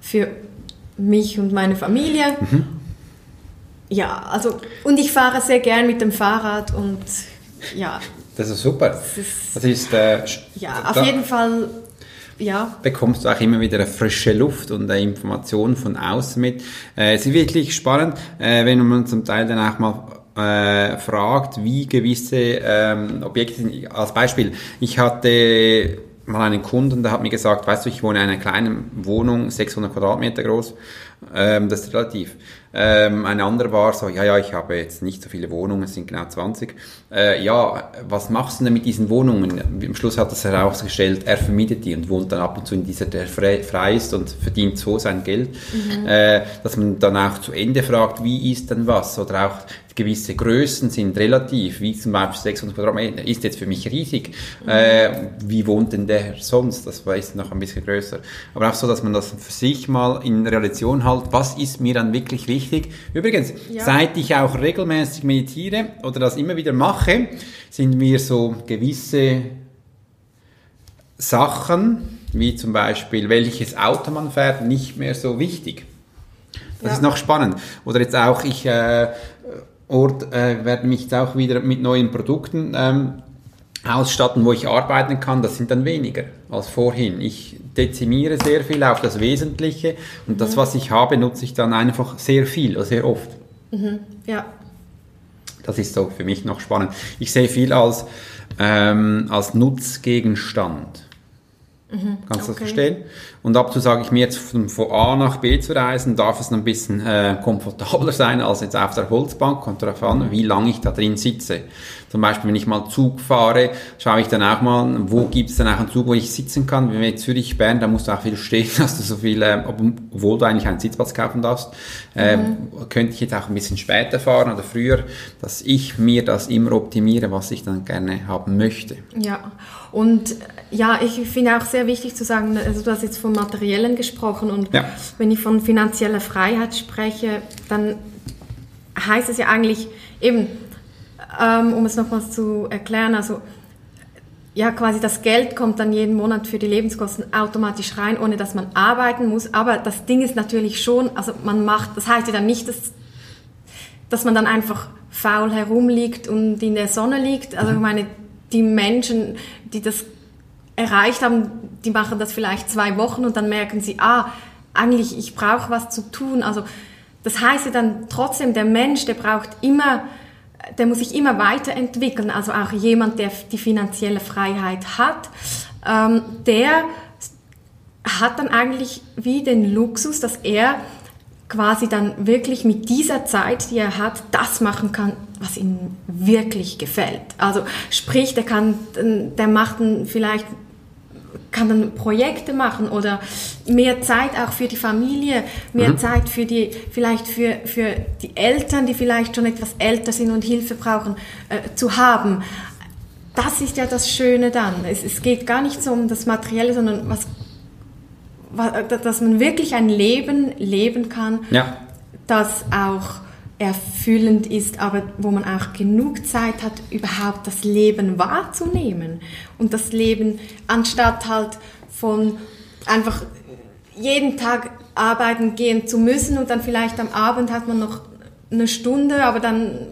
Speaker 2: für mich und meine Familie. Mhm. Ja, also und ich fahre sehr gern mit dem Fahrrad und ja.
Speaker 1: Das ist super. Das ist, das ist äh,
Speaker 2: ja auf jeden Fall ja.
Speaker 1: bekommst du auch immer wieder eine frische Luft und eine Information von außen mit. Äh, es ist wirklich spannend, äh, wenn man zum Teil dann auch mal äh, fragt, wie gewisse ähm, Objekte sind. Als Beispiel, ich hatte mal einen Kunden, der hat mir gesagt, weißt du, ich wohne in einer kleinen Wohnung, 600 Quadratmeter groß, ähm, das ist relativ. Ähm, ein anderer war so, ja, ja, ich habe jetzt nicht so viele Wohnungen, es sind genau 20. Äh, ja, was machst du denn mit diesen Wohnungen? Am Schluss hat das herausgestellt, er vermietet die und wohnt dann ab und zu in dieser, der frei, frei ist und verdient so sein Geld. Mhm. Äh, dass man dann auch zu Ende fragt, wie ist denn was? Oder auch gewisse Größen sind relativ, wie zum Beispiel 600 Quadratmeter, ist jetzt für mich riesig. Mhm. Äh, wie wohnt denn der sonst? Das war jetzt noch ein bisschen größer. Aber auch so, dass man das für sich mal in Relation hält, was ist mir dann wirklich wichtig. Übrigens, ja. seit ich auch regelmäßig meditiere oder das immer wieder mache, sind mir so gewisse Sachen, wie zum Beispiel welches Auto man fährt, nicht mehr so wichtig. Das ja. ist noch spannend. Oder jetzt auch, ich äh, Ort äh, werde mich jetzt auch wieder mit neuen Produkten ähm, ausstatten, wo ich arbeiten kann. Das sind dann weniger als vorhin. Ich dezimiere sehr viel auf das Wesentliche und mhm. das, was ich habe, nutze ich dann einfach sehr viel, sehr oft.
Speaker 2: Mhm. Ja.
Speaker 1: Das ist so für mich noch spannend. Ich sehe viel als, ähm, als Nutzgegenstand. Mhm, Kannst du okay. das verstehen? Und ab und zu sage ich mir jetzt von, von, A nach B zu reisen, darf es ein bisschen äh, komfortabler sein als jetzt auf der Holzbank. Kommt darauf an, wie lange ich da drin sitze. Zum Beispiel, wenn ich mal Zug fahre, schaue ich dann auch mal, wo gibt es dann auch einen Zug, wo ich sitzen kann. Wenn wir jetzt Zürich, Bern, da musst du auch viel stehen, dass du so viel, äh, obwohl du eigentlich einen Sitzplatz kaufen darfst, äh, mhm. könnte ich jetzt auch ein bisschen später fahren oder früher, dass ich mir das immer optimiere, was ich dann gerne haben möchte.
Speaker 2: Ja, und ja, ich finde auch sehr wichtig zu sagen, also du hast jetzt vom Materiellen gesprochen und ja. wenn ich von finanzieller Freiheit spreche, dann heißt es ja eigentlich eben, ähm, um es nochmals zu erklären, also ja, quasi das Geld kommt dann jeden Monat für die Lebenskosten automatisch rein, ohne dass man arbeiten muss. Aber das Ding ist natürlich schon, also man macht, das heißt ja dann nicht, dass, dass man dann einfach faul herumliegt und in der Sonne liegt. Also ich meine, die Menschen, die das erreicht haben, die machen das vielleicht zwei Wochen und dann merken sie, ah, eigentlich, ich brauche was zu tun. Also das heißt ja dann trotzdem, der Mensch, der braucht immer der muss sich immer weiterentwickeln. Also auch jemand, der die finanzielle Freiheit hat, ähm, der hat dann eigentlich wie den Luxus, dass er quasi dann wirklich mit dieser Zeit, die er hat, das machen kann, was ihm wirklich gefällt. Also sprich, der kann, der macht vielleicht kann dann Projekte machen oder mehr Zeit auch für die Familie, mehr mhm. Zeit für die, vielleicht für, für die Eltern, die vielleicht schon etwas älter sind und Hilfe brauchen, äh, zu haben. Das ist ja das Schöne dann. Es, es geht gar nicht so um das Materielle, sondern was, was, dass man wirklich ein Leben leben kann, ja. das auch erfüllend ist, aber wo man auch genug Zeit hat, überhaupt das Leben wahrzunehmen. Und das Leben, anstatt halt von einfach jeden Tag arbeiten gehen zu müssen und dann vielleicht am Abend hat man noch eine Stunde, aber dann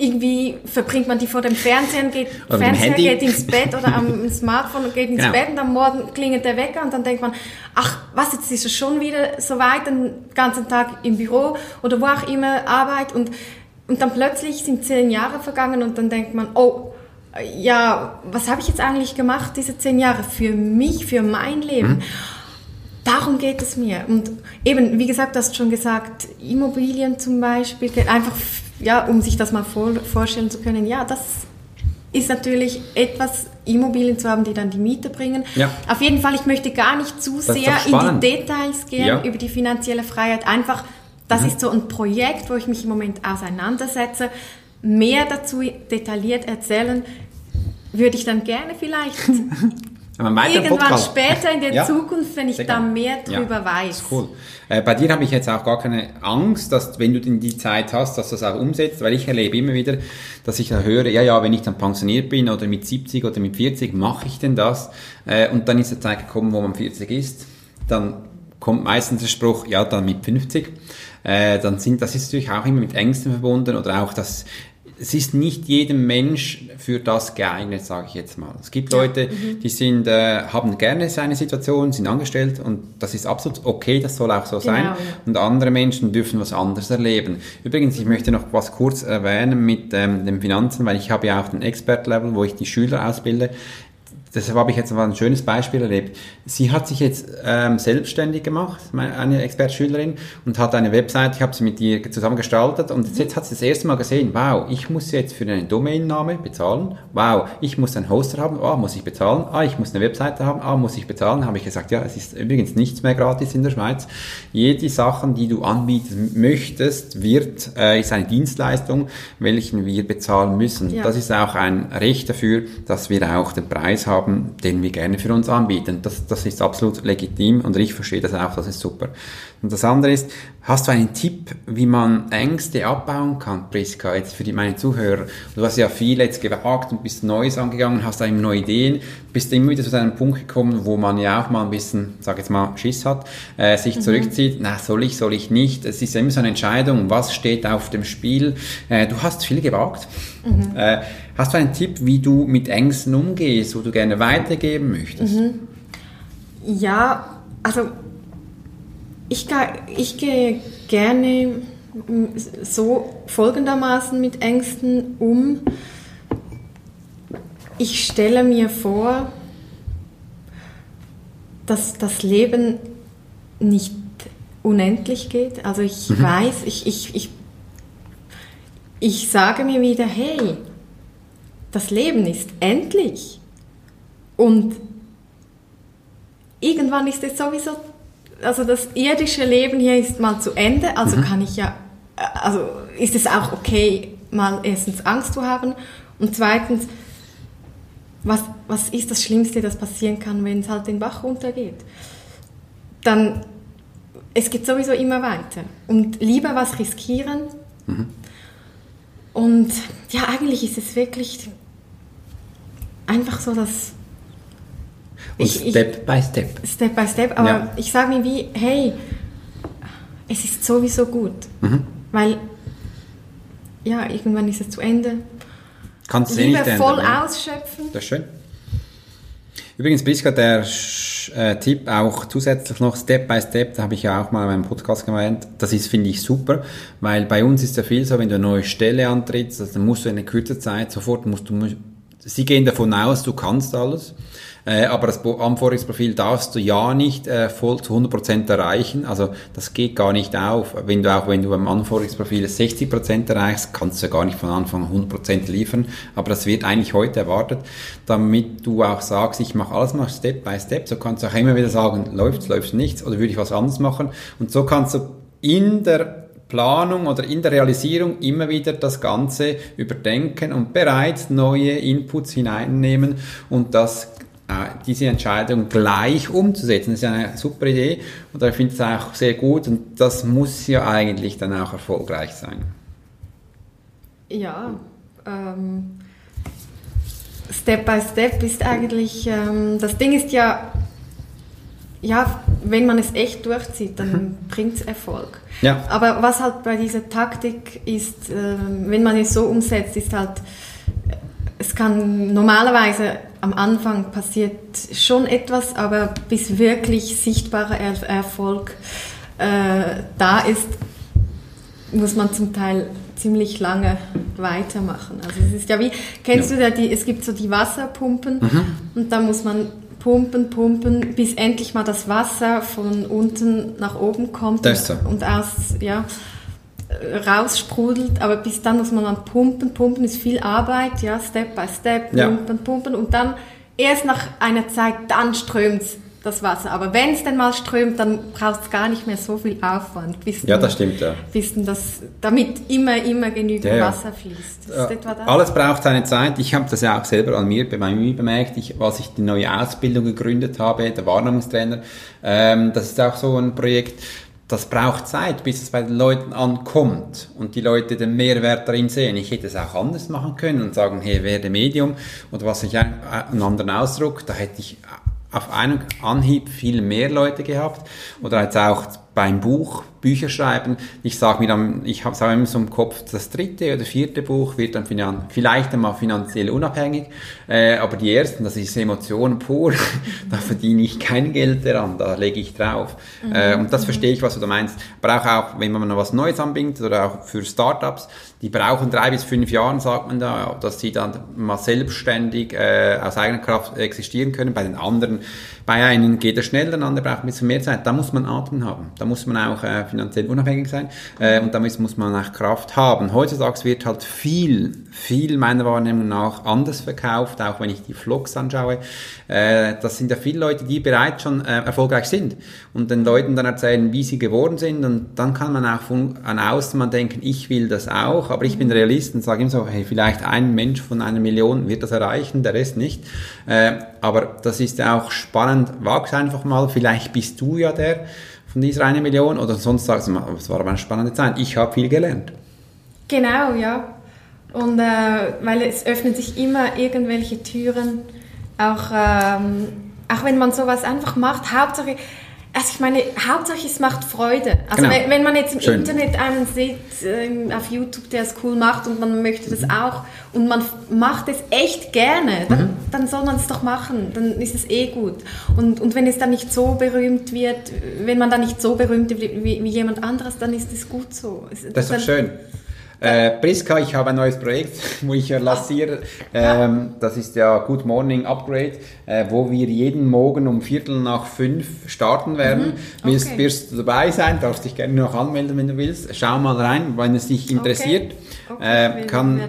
Speaker 2: irgendwie verbringt man die vor dem Fernseher, geht, Fernseher geht ins Bett oder am Smartphone und geht ins genau. Bett und am Morgen klingelt der Wecker und dann denkt man, ach, was, jetzt ist es schon wieder so weit, den ganzen Tag im Büro oder wo auch immer Arbeit und, und dann plötzlich sind zehn Jahre vergangen und dann denkt man, oh, ja, was habe ich jetzt eigentlich gemacht, diese zehn Jahre, für mich, für mein Leben? Mhm. Darum geht es mir. Und eben, wie gesagt, du hast schon gesagt, Immobilien zum Beispiel, einfach ja, um sich das mal vor, vorstellen zu können, ja, das ist natürlich etwas, Immobilien zu haben, die dann die Miete bringen. Ja. Auf jeden Fall, ich möchte gar nicht zu sehr in die Details gehen ja. über die finanzielle Freiheit. Einfach, das mhm. ist so ein Projekt, wo ich mich im Moment auseinandersetze. Mehr dazu detailliert erzählen würde ich dann gerne vielleicht Irgendwann Podcast. später in der ja, Zukunft, wenn ich da mehr drüber ja, weiß.
Speaker 1: cool. Äh, bei dir habe ich jetzt auch gar keine Angst, dass wenn du denn die Zeit hast, dass du das auch umsetzt, weil ich erlebe immer wieder, dass ich da höre, ja, ja, wenn ich dann pensioniert bin oder mit 70 oder mit 40, mache ich denn das? Äh, und dann ist die Zeit gekommen, wo man 40 ist. Dann kommt meistens der Spruch, ja, dann mit 50. Äh, dann sind, das ist natürlich auch immer mit Ängsten verbunden oder auch das es ist nicht jedem Mensch für das geeignet, sage ich jetzt mal. Es gibt Leute, mhm. die sind, äh, haben gerne seine Situation, sind angestellt und das ist absolut okay, das soll auch so genau, sein. Ja. Und andere Menschen dürfen was anderes erleben. Übrigens, ich möchte noch was kurz erwähnen mit ähm, den Finanzen, weil ich habe ja auch den Expert-Level, wo ich die Schüler ausbilde deshalb habe ich jetzt mal ein schönes Beispiel erlebt. Sie hat sich jetzt ähm, selbstständig gemacht, eine Expertschülerin, und hat eine Website, ich habe sie mit ihr zusammen gestaltet und jetzt hat sie das erste Mal gesehen, wow, ich muss jetzt für einen Domainname bezahlen, wow, ich muss einen Hoster haben, ah, muss ich bezahlen, ah, ich muss eine Webseite haben, ah, muss ich bezahlen, habe ich gesagt, ja, es ist übrigens nichts mehr gratis in der Schweiz. Jede Sachen, die du anbieten möchtest, wird, äh, ist eine Dienstleistung, welchen wir bezahlen müssen. Ja. Das ist auch ein Recht dafür, dass wir auch den Preis haben, haben, den wir gerne für uns anbieten. Das, das ist absolut legitim und ich verstehe das auch, das ist super. Und das andere ist, hast du einen Tipp, wie man Ängste abbauen kann, Priska, jetzt für die, meine Zuhörer? Du hast ja viel jetzt gewagt und bist Neues angegangen, hast da eben neue Ideen, bist immer wieder zu einem Punkt gekommen, wo man ja auch mal ein bisschen, sag jetzt mal, Schiss hat, äh, sich mhm. zurückzieht, na, soll ich, soll ich nicht? Es ist immer so eine Entscheidung, was steht auf dem Spiel? Äh, du hast viel gewagt. Mhm. Äh, hast du einen Tipp, wie du mit Ängsten umgehst, wo du gerne weitergeben möchtest? Mhm.
Speaker 2: Ja, also ich, ich gehe gerne so folgendermaßen mit Ängsten um. Ich stelle mir vor, dass das Leben nicht unendlich geht. Also ich mhm. weiß, ich, ich, ich, ich sage mir wieder, hey, das Leben ist endlich. Und irgendwann ist es sowieso, also das irdische Leben hier ist mal zu Ende, also mhm. kann ich ja, also ist es auch okay, mal erstens Angst zu haben und zweitens, was, was ist das Schlimmste, das passieren kann, wenn es halt den Bach runtergeht? Dann, es geht sowieso immer weiter. Und lieber was riskieren. Mhm. Und ja, eigentlich ist es wirklich einfach so, dass...
Speaker 1: Und ich, Step ich, by Step.
Speaker 2: Step by Step, aber ja. ich sage mir wie, hey, es ist sowieso gut. Mhm. Weil, ja, irgendwann ist es zu Ende
Speaker 1: Kannst du eh nicht
Speaker 2: voll ändern, ausschöpfen.
Speaker 1: Das ist schön. Übrigens, Priska, der äh, Tipp auch zusätzlich noch Step by Step, da habe ich ja auch mal in meinem Podcast gemeint, das ist, finde ich, super, weil bei uns ist ja viel so, wenn du eine neue Stelle antrittst, also dann musst du in einer kurzen Zeit sofort, musst du, sie gehen davon aus, du kannst alles. Äh, aber das Anforderungsprofil darfst du ja nicht äh, voll zu 100% erreichen. Also das geht gar nicht auf. Wenn du auch wenn du beim Anforderungsprofil 60% erreichst, kannst du ja gar nicht von Anfang an 100% liefern. Aber das wird eigentlich heute erwartet, damit du auch sagst, ich mache alles mal Step by Step. So kannst du auch immer wieder sagen, läuft, läuft nichts oder würde ich was anderes machen. Und so kannst du in der Planung oder in der Realisierung immer wieder das Ganze überdenken und bereits neue Inputs hineinnehmen und das diese Entscheidung gleich umzusetzen. Das ist eine super Idee und ich finde es auch sehr gut und das muss ja eigentlich dann auch erfolgreich sein.
Speaker 2: Ja, ähm, Step by Step ist eigentlich, ähm, das Ding ist ja, ja, wenn man es echt durchzieht, dann mhm. bringt es Erfolg. Ja. Aber was halt bei dieser Taktik ist, äh, wenn man es so umsetzt, ist halt, es kann normalerweise am Anfang passiert schon etwas, aber bis wirklich sichtbarer er Erfolg äh, da ist, muss man zum Teil ziemlich lange weitermachen. Also es ist ja wie, kennst ja. du ja die, es gibt so die Wasserpumpen mhm. und da muss man pumpen, pumpen, bis endlich mal das Wasser von unten nach oben kommt
Speaker 1: so.
Speaker 2: und aus, ja, raussprudelt, aber bis dann muss man dann pumpen, pumpen ist viel Arbeit, ja, Step by Step, pumpen, ja. pumpen und dann erst nach einer Zeit, dann strömt das Wasser. Aber wenn es denn mal strömt, dann braucht es gar nicht mehr so viel Aufwand.
Speaker 1: Bis ja, das stimmt, ja.
Speaker 2: Bis das, damit immer, immer genügend ja, ja. Wasser fließt.
Speaker 1: Alles braucht seine Zeit. Ich habe das ja auch selber an mir, bei mir bemerkt, ich, als ich die neue Ausbildung gegründet habe, der Wahrnehmungstrainer, ähm, das ist auch so ein Projekt, das braucht Zeit, bis es bei den Leuten ankommt und die Leute den Mehrwert darin sehen. Ich hätte es auch anders machen können und sagen, hey, werde Medium oder was ich einen anderen Ausdruck, da hätte ich auf einen Anhieb viel mehr Leute gehabt oder jetzt auch beim Buch, Bücher schreiben. Ich sage mir dann, ich habe immer so im Kopf, das dritte oder vierte Buch wird dann vielleicht einmal finanziell unabhängig, äh, aber die ersten, das ist Emotionen pur, da verdiene ich kein Geld daran, da lege ich drauf. Mhm. Äh, und das verstehe ich, was du da meinst. Braucht auch, wenn man noch was Neues anbindet oder auch für Startups, die brauchen drei bis fünf Jahre, sagt man da, dass sie dann mal selbstständig äh, aus eigener Kraft existieren können. Bei den anderen bei einem geht es schnell, der andere braucht ein bisschen mehr Zeit. Da muss man Atmen haben. Da muss man auch äh, finanziell unabhängig sein. Äh, und da muss, man auch Kraft haben. Heutzutage wird halt viel, viel meiner Wahrnehmung nach anders verkauft, auch wenn ich die Vlogs anschaue. Äh, das sind ja viele Leute, die bereits schon äh, erfolgreich sind und den Leuten dann erzählen, wie sie geworden sind. Und dann kann man auch von an außen man denken, ich will das auch, aber ich bin Realist und sage immer so, hey, vielleicht ein Mensch von einer Million wird das erreichen, der Rest nicht. Aber das ist auch spannend. Wag's einfach mal, vielleicht bist du ja der von dieser eine Million. Oder sonst sagst du es war aber eine spannende Zeit, ich habe viel gelernt.
Speaker 2: Genau, ja. Und äh, weil es öffnen sich immer irgendwelche Türen, auch, ähm, auch wenn man sowas einfach macht, Hauptsache also ich meine, Hauptsache es macht Freude. Also genau. wenn, wenn, man jetzt im Schön. Internet einen sieht, äh, auf YouTube, der es cool macht und man möchte das mhm. auch und man macht es echt gerne, dann, mhm. dann soll man es doch machen, dann ist es eh gut. Und, und wenn es dann nicht so berühmt wird, wenn man dann nicht so berühmt wird wie, wie jemand anderes, dann ist es gut so.
Speaker 1: Das ist doch schön. Äh, Priska, ich habe ein neues Projekt, wo ich lanciere. Ähm, das ist ja Good Morning Upgrade, äh, wo wir jeden Morgen um Viertel nach fünf starten werden.
Speaker 2: Mhm. Okay.
Speaker 1: Wirst, du dabei sein, darfst dich gerne noch anmelden, wenn du willst. Schau mal rein, wenn es dich interessiert.
Speaker 2: Okay.
Speaker 1: Äh, kann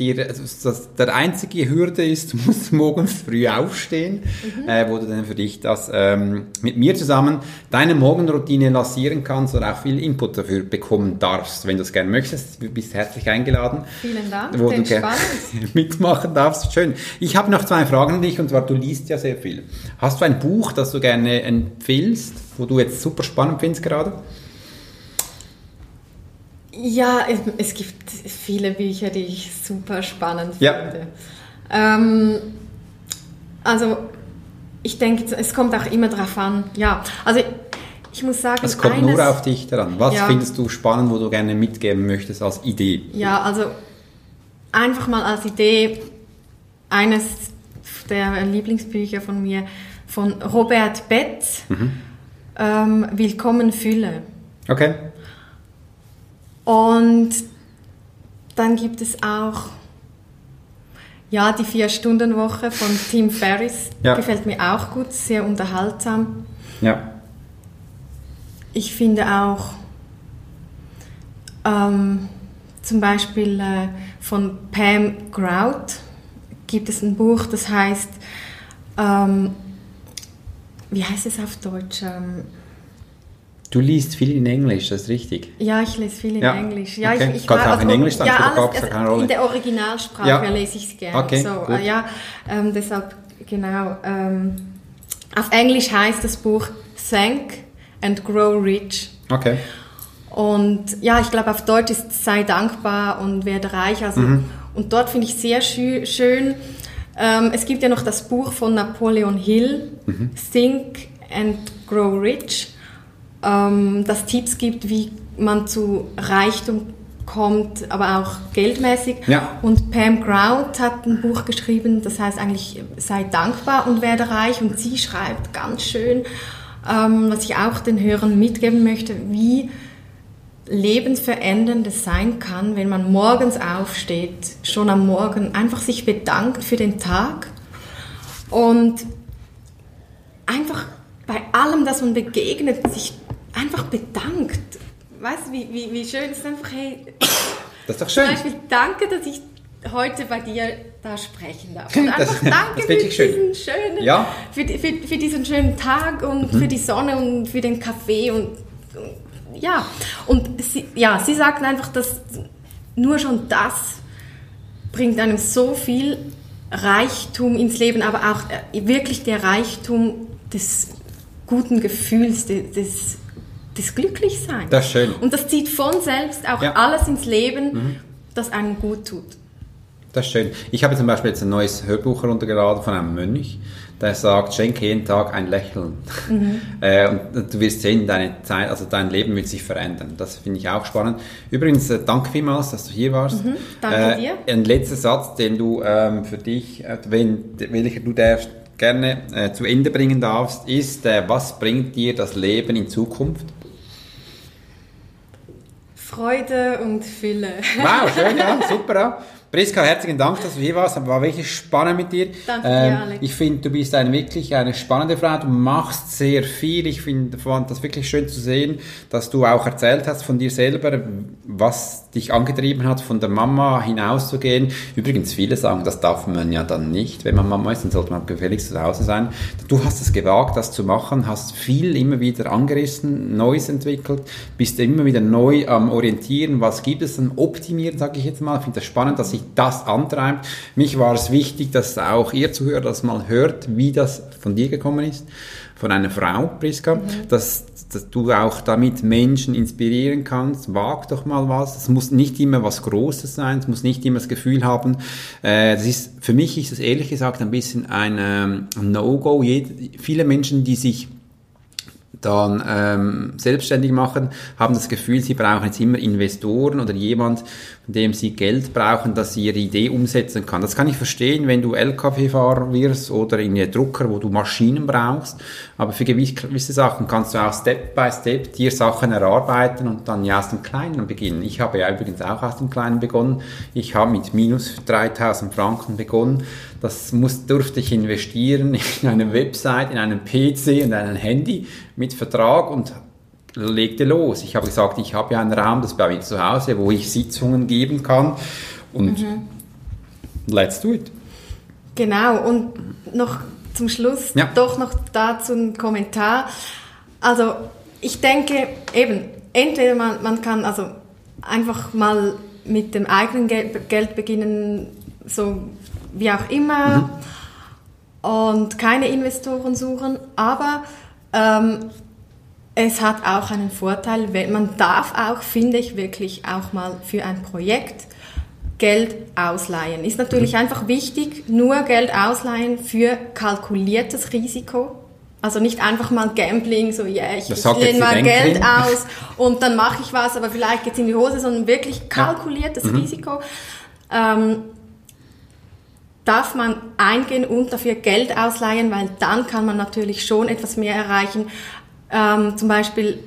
Speaker 1: dir, also der einzige Hürde ist, du musst morgens früh aufstehen, äh, wo du dann für dich das ähm, mit mir zusammen deine Morgenroutine lancieren kannst und auch viel Input dafür bekommen darfst, wenn du es gerne möchtest. Du bist herzlich eingeladen.
Speaker 2: Vielen Dank,
Speaker 1: Wo du gerne mitmachen darfst. Schön. Ich habe noch zwei Fragen an dich und zwar, du liest ja sehr viel. Hast du ein Buch, das du gerne empfiehlst, wo du jetzt super spannend findest gerade?
Speaker 2: Ja, es, gibt viele Bücher, die ich super spannend
Speaker 1: Ja.
Speaker 2: finde. Ähm, also, ich denke, es kommt auch immer darauf an. Ja, also ich muss sagen,
Speaker 1: Es kommt
Speaker 2: eines,
Speaker 1: nur auf dich daran. Was
Speaker 2: Ja.
Speaker 1: findest du spannend, wo du gerne mitgeben möchtest als Idee?
Speaker 2: Ja, also einfach mal als Idee eines der Lieblingsbücher von mir, von Robert Betz,
Speaker 1: Mhm.
Speaker 2: ähm, Willkommen Fülle.
Speaker 1: Okay.
Speaker 2: Und dann gibt es auch ja, die Vier-Stunden-Woche von Tim Ferriss.
Speaker 1: Ja.
Speaker 2: Gefällt mir auch gut, sehr unterhaltsam.
Speaker 1: Ja.
Speaker 2: Ich finde auch ähm, zum Beispiel äh, von Pam Grout gibt es ein Buch, das heißt, ähm, wie heißt es auf Deutsch? Ähm,
Speaker 1: Du liest viel in Englisch, das ist richtig.
Speaker 2: Ja, ich lese viel in
Speaker 1: Ja,
Speaker 2: Englisch. Ja,
Speaker 1: okay.
Speaker 2: ich, ich
Speaker 1: Kannst
Speaker 2: mag-
Speaker 1: auch in Englisch dann,
Speaker 2: ja, alles, also
Speaker 1: keine Rolle?
Speaker 2: In der Originalsprache
Speaker 1: Ja.
Speaker 2: lese ich es gerne.
Speaker 1: Okay,
Speaker 2: so,
Speaker 1: gut.
Speaker 2: ja, ähm, deshalb, genau. Ähm, auf Englisch heißt das Buch Thank and Grow Rich.
Speaker 1: Okay.
Speaker 2: Und ja, ich glaube, auf Deutsch ist sei dankbar und werde reich. Also,
Speaker 1: Mhm.
Speaker 2: Und dort finde ich sehr schü schön. Ähm, es gibt ja noch das Buch von Napoleon Hill,
Speaker 1: Mhm.
Speaker 2: Think and Grow Rich, ähm, das Tipps gibt, wie man zu Reichtum kommt, aber auch geldmäßig.
Speaker 1: Ja.
Speaker 2: Und Pam Grout hat ein Buch geschrieben, das heißt eigentlich sei dankbar und werde reich. Und sie schreibt ganz schön, ähm, was ich auch den Hörern mitgeben möchte, wie lebensveränderndes sein kann, wenn man morgens aufsteht, schon am Morgen einfach sich bedankt für den Tag und einfach bei allem, das man begegnet, sich einfach bedankt. Weißt du, wie, wie, wie schön es ist einfach, hey,
Speaker 1: Das ist doch
Speaker 2: zum
Speaker 1: schön.
Speaker 2: Beispiel danke, dass ich heute bei dir da sprechen darf. Und
Speaker 1: Das-
Speaker 2: einfach danke
Speaker 1: das
Speaker 2: für
Speaker 1: wirklich schön.
Speaker 2: diesen schönen,
Speaker 1: Ja.
Speaker 2: für, für, für diesen schönen Tag und für die Sonne und für den Kaffee und, und ja. Und sie, ja, sie sagten einfach, dass nur schon das bringt einem so viel Reichtum ins Leben, aber auch äh, wirklich der Reichtum des guten Gefühls, des, des, des Glücklichseins.
Speaker 1: Das ist schön.
Speaker 2: Und das zieht von selbst auch
Speaker 1: Ja. Mhm.
Speaker 2: alles ins Leben, das einem gut tut.
Speaker 1: Das ist schön. Ich habe zum Beispiel jetzt ein neues Hörbuch heruntergeladen von einem Mönch, der sagt, schenke jeden Tag ein Lächeln. Äh, und du wirst sehen, deine Zeit, also dein Leben wird sich verändern. Das finde ich auch spannend. Übrigens, äh, danke vielmals, dass du hier warst.
Speaker 2: danke
Speaker 1: äh,
Speaker 2: dir.
Speaker 1: Ein letzter Satz, den du ähm, für dich, äh, wenn, welcher du darfst, gerne zu Ende bringen darfst, ist, was bringt dir das Leben in Zukunft?
Speaker 2: Freude und Fülle.
Speaker 1: Wow, schön, ja, super. Ja. Priska, herzlichen Dank, dass du hier warst. War wirklich spannend mit dir. Ähm,
Speaker 2: Danke dir, Alex.
Speaker 1: Ich finde, du bist eine wirklich eine spannende Frau. Du machst sehr viel. Ich finde, fand das wirklich schön zu sehen, dass du auch erzählt hast von dir selber, was dich angetrieben hat, von der Mama hinauszugehen. Übrigens, viele sagen, das darf man ja dann nicht. Wenn man Mama ist, dann sollte man gefälligst zu Hause sein. Du hast es gewagt, das zu machen, hast viel immer wieder angerissen, Neues entwickelt, bist immer wieder neu am Orientieren. Was gibt es dann optimieren, sage ich jetzt mal. Ich finde das spannend, dass sich das antreibt. Mich war es wichtig, dass auch ihr Zuhörer das mal hört, wie das von dir gekommen ist, von einer Frau, Priska, dass, dass du auch damit Menschen inspirieren kannst. Wag doch mal was. Es muss nicht immer was Großes sein, es muss nicht immer das Gefühl haben. Äh, das ist, für mich ist es ehrlich gesagt ein bisschen ein ähm, No-Go. Viele Menschen, die sich dann ähm, selbstständig machen, haben das Gefühl, sie brauchen jetzt immer Investoren oder jemand, von dem sie Geld brauchen, dass sie ihre Idee umsetzen kann. Das kann ich verstehen, wenn du LKW-Fahrer wirst oder in der Drucker, wo du Maschinen brauchst. Aber für gewisse Sachen kannst du auch Step by Step dir Sachen erarbeiten und dann ja aus dem Kleinen beginnen. Ich habe ja übrigens auch aus dem Kleinen begonnen. Ich habe mit minus 3000 Franken begonnen. Das muss, durfte ich investieren in eine Website, in einen PC und ein Handy mit Vertrag und legte los. Ich habe gesagt, ich habe ja einen Raum, das bei mir zu Hause, wo ich Sitzungen geben kann und mhm. let's do it.
Speaker 2: Genau, und noch zum Schluss ja. doch noch dazu ein Kommentar. Also ich denke eben, entweder man, man kann also einfach mal mit dem eigenen Geld beginnen, so wie auch immer, mhm. und keine Investoren suchen, aber ähm, es hat auch einen Vorteil, wenn man darf auch, finde ich, wirklich auch mal für ein Projekt Geld ausleihen. Ist natürlich mhm. einfach wichtig, nur Geld ausleihen für kalkuliertes Risiko. Also nicht einfach mal Gambling, so ja, ich, ich lehne mal Geld aus und dann mache ich was, aber vielleicht geht es in die Hose, sondern wirklich kalkuliertes ja. mhm. Risiko. Ähm, darf man eingehen und dafür Geld ausleihen, weil dann kann man natürlich schon etwas mehr erreichen. Ähm, zum Beispiel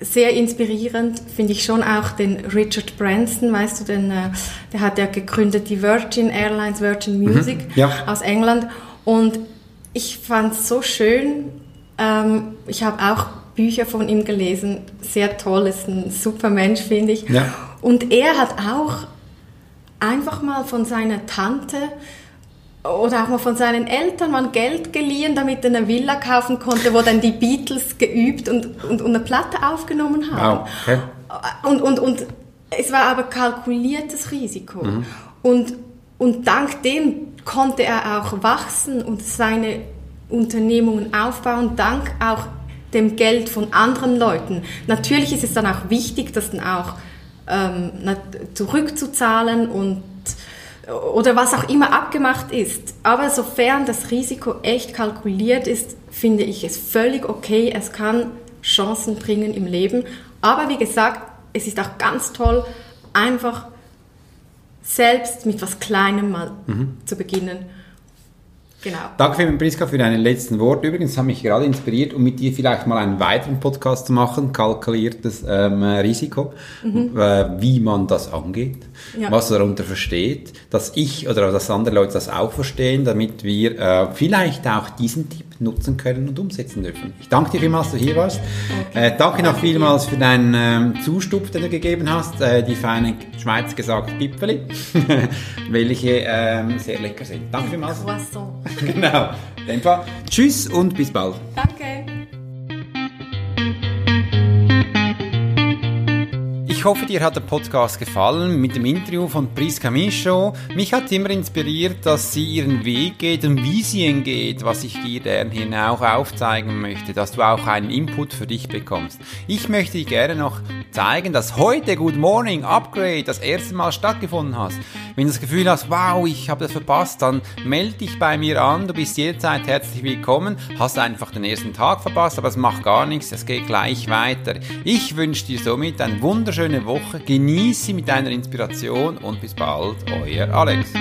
Speaker 2: sehr inspirierend finde ich schon auch den Richard Branson, weißt du, den, äh, der hat ja gegründet die Virgin Airlines, Virgin mhm. Music mhm, ja. aus England und ich fand es so schön. Ähm, ich habe auch Bücher von ihm gelesen, sehr toll, ist ein super Mensch, finde ich. Ja. Und er hat auch einfach mal von seiner Tante oder auch mal von seinen Eltern mal Geld geliehen, damit er eine Villa kaufen konnte, wo dann die Beatles geübt und, und, und eine Platte aufgenommen haben. Wow. Okay. Und, und, und es war aber kalkuliertes Risiko. Mhm. Und, und dank dem konnte er auch wachsen und seine Unternehmungen aufbauen, dank auch dem Geld von anderen Leuten. Natürlich ist es dann auch wichtig, das dann auch ähm, zurückzuzahlen und oder was auch immer abgemacht ist. Aber sofern das Risiko echt kalkuliert ist, finde ich es völlig okay. Es kann Chancen bringen im Leben. Aber wie gesagt, es ist auch ganz toll, einfach selbst mit was Kleinem mal mhm. zu beginnen
Speaker 1: Genau. Danke vielmals, Priska, für deine letzten Worte. Übrigens haben mich gerade inspiriert, um mit dir vielleicht mal einen weiteren Podcast zu machen, kalkuliertes ähm, Risiko, mhm. äh, wie man das angeht, ja. was darunter versteht, dass ich oder dass andere Leute das auch verstehen, damit wir äh, vielleicht auch diesen Tipp nutzen können und umsetzen dürfen. Ich danke dir vielmals, dass du hier warst. Okay. Äh, danke noch vielmals für deinen ähm, Zustupf, den du gegeben hast, äh, die feine Schweiz gesagt Gipfeli, welche ähm, sehr lecker sind. Danke vielmals. Croissant. genau. Tschüss und bis bald.
Speaker 2: Danke.
Speaker 1: Ich hoffe, dir hat der Podcast gefallen mit dem Interview von Priska Micho. Mich hat immer inspiriert, dass sie ihren Weg geht und wie sie ihn geht, was ich dir gerne auch aufzeigen möchte, dass du auch einen Input für dich bekommst. Ich möchte dir gerne noch zeigen, dass heute Good Morning Upgrade das erste Mal stattgefunden hat. Wenn du das Gefühl hast, wow, ich habe das verpasst, dann melde dich bei mir an. Du bist jederzeit herzlich willkommen. Hast einfach den ersten Tag verpasst, aber es macht gar nichts. Es geht gleich weiter. Ich wünsche dir somit einen wunderschönen Woche. Genieße mit deiner Inspiration und bis bald, euer Alex.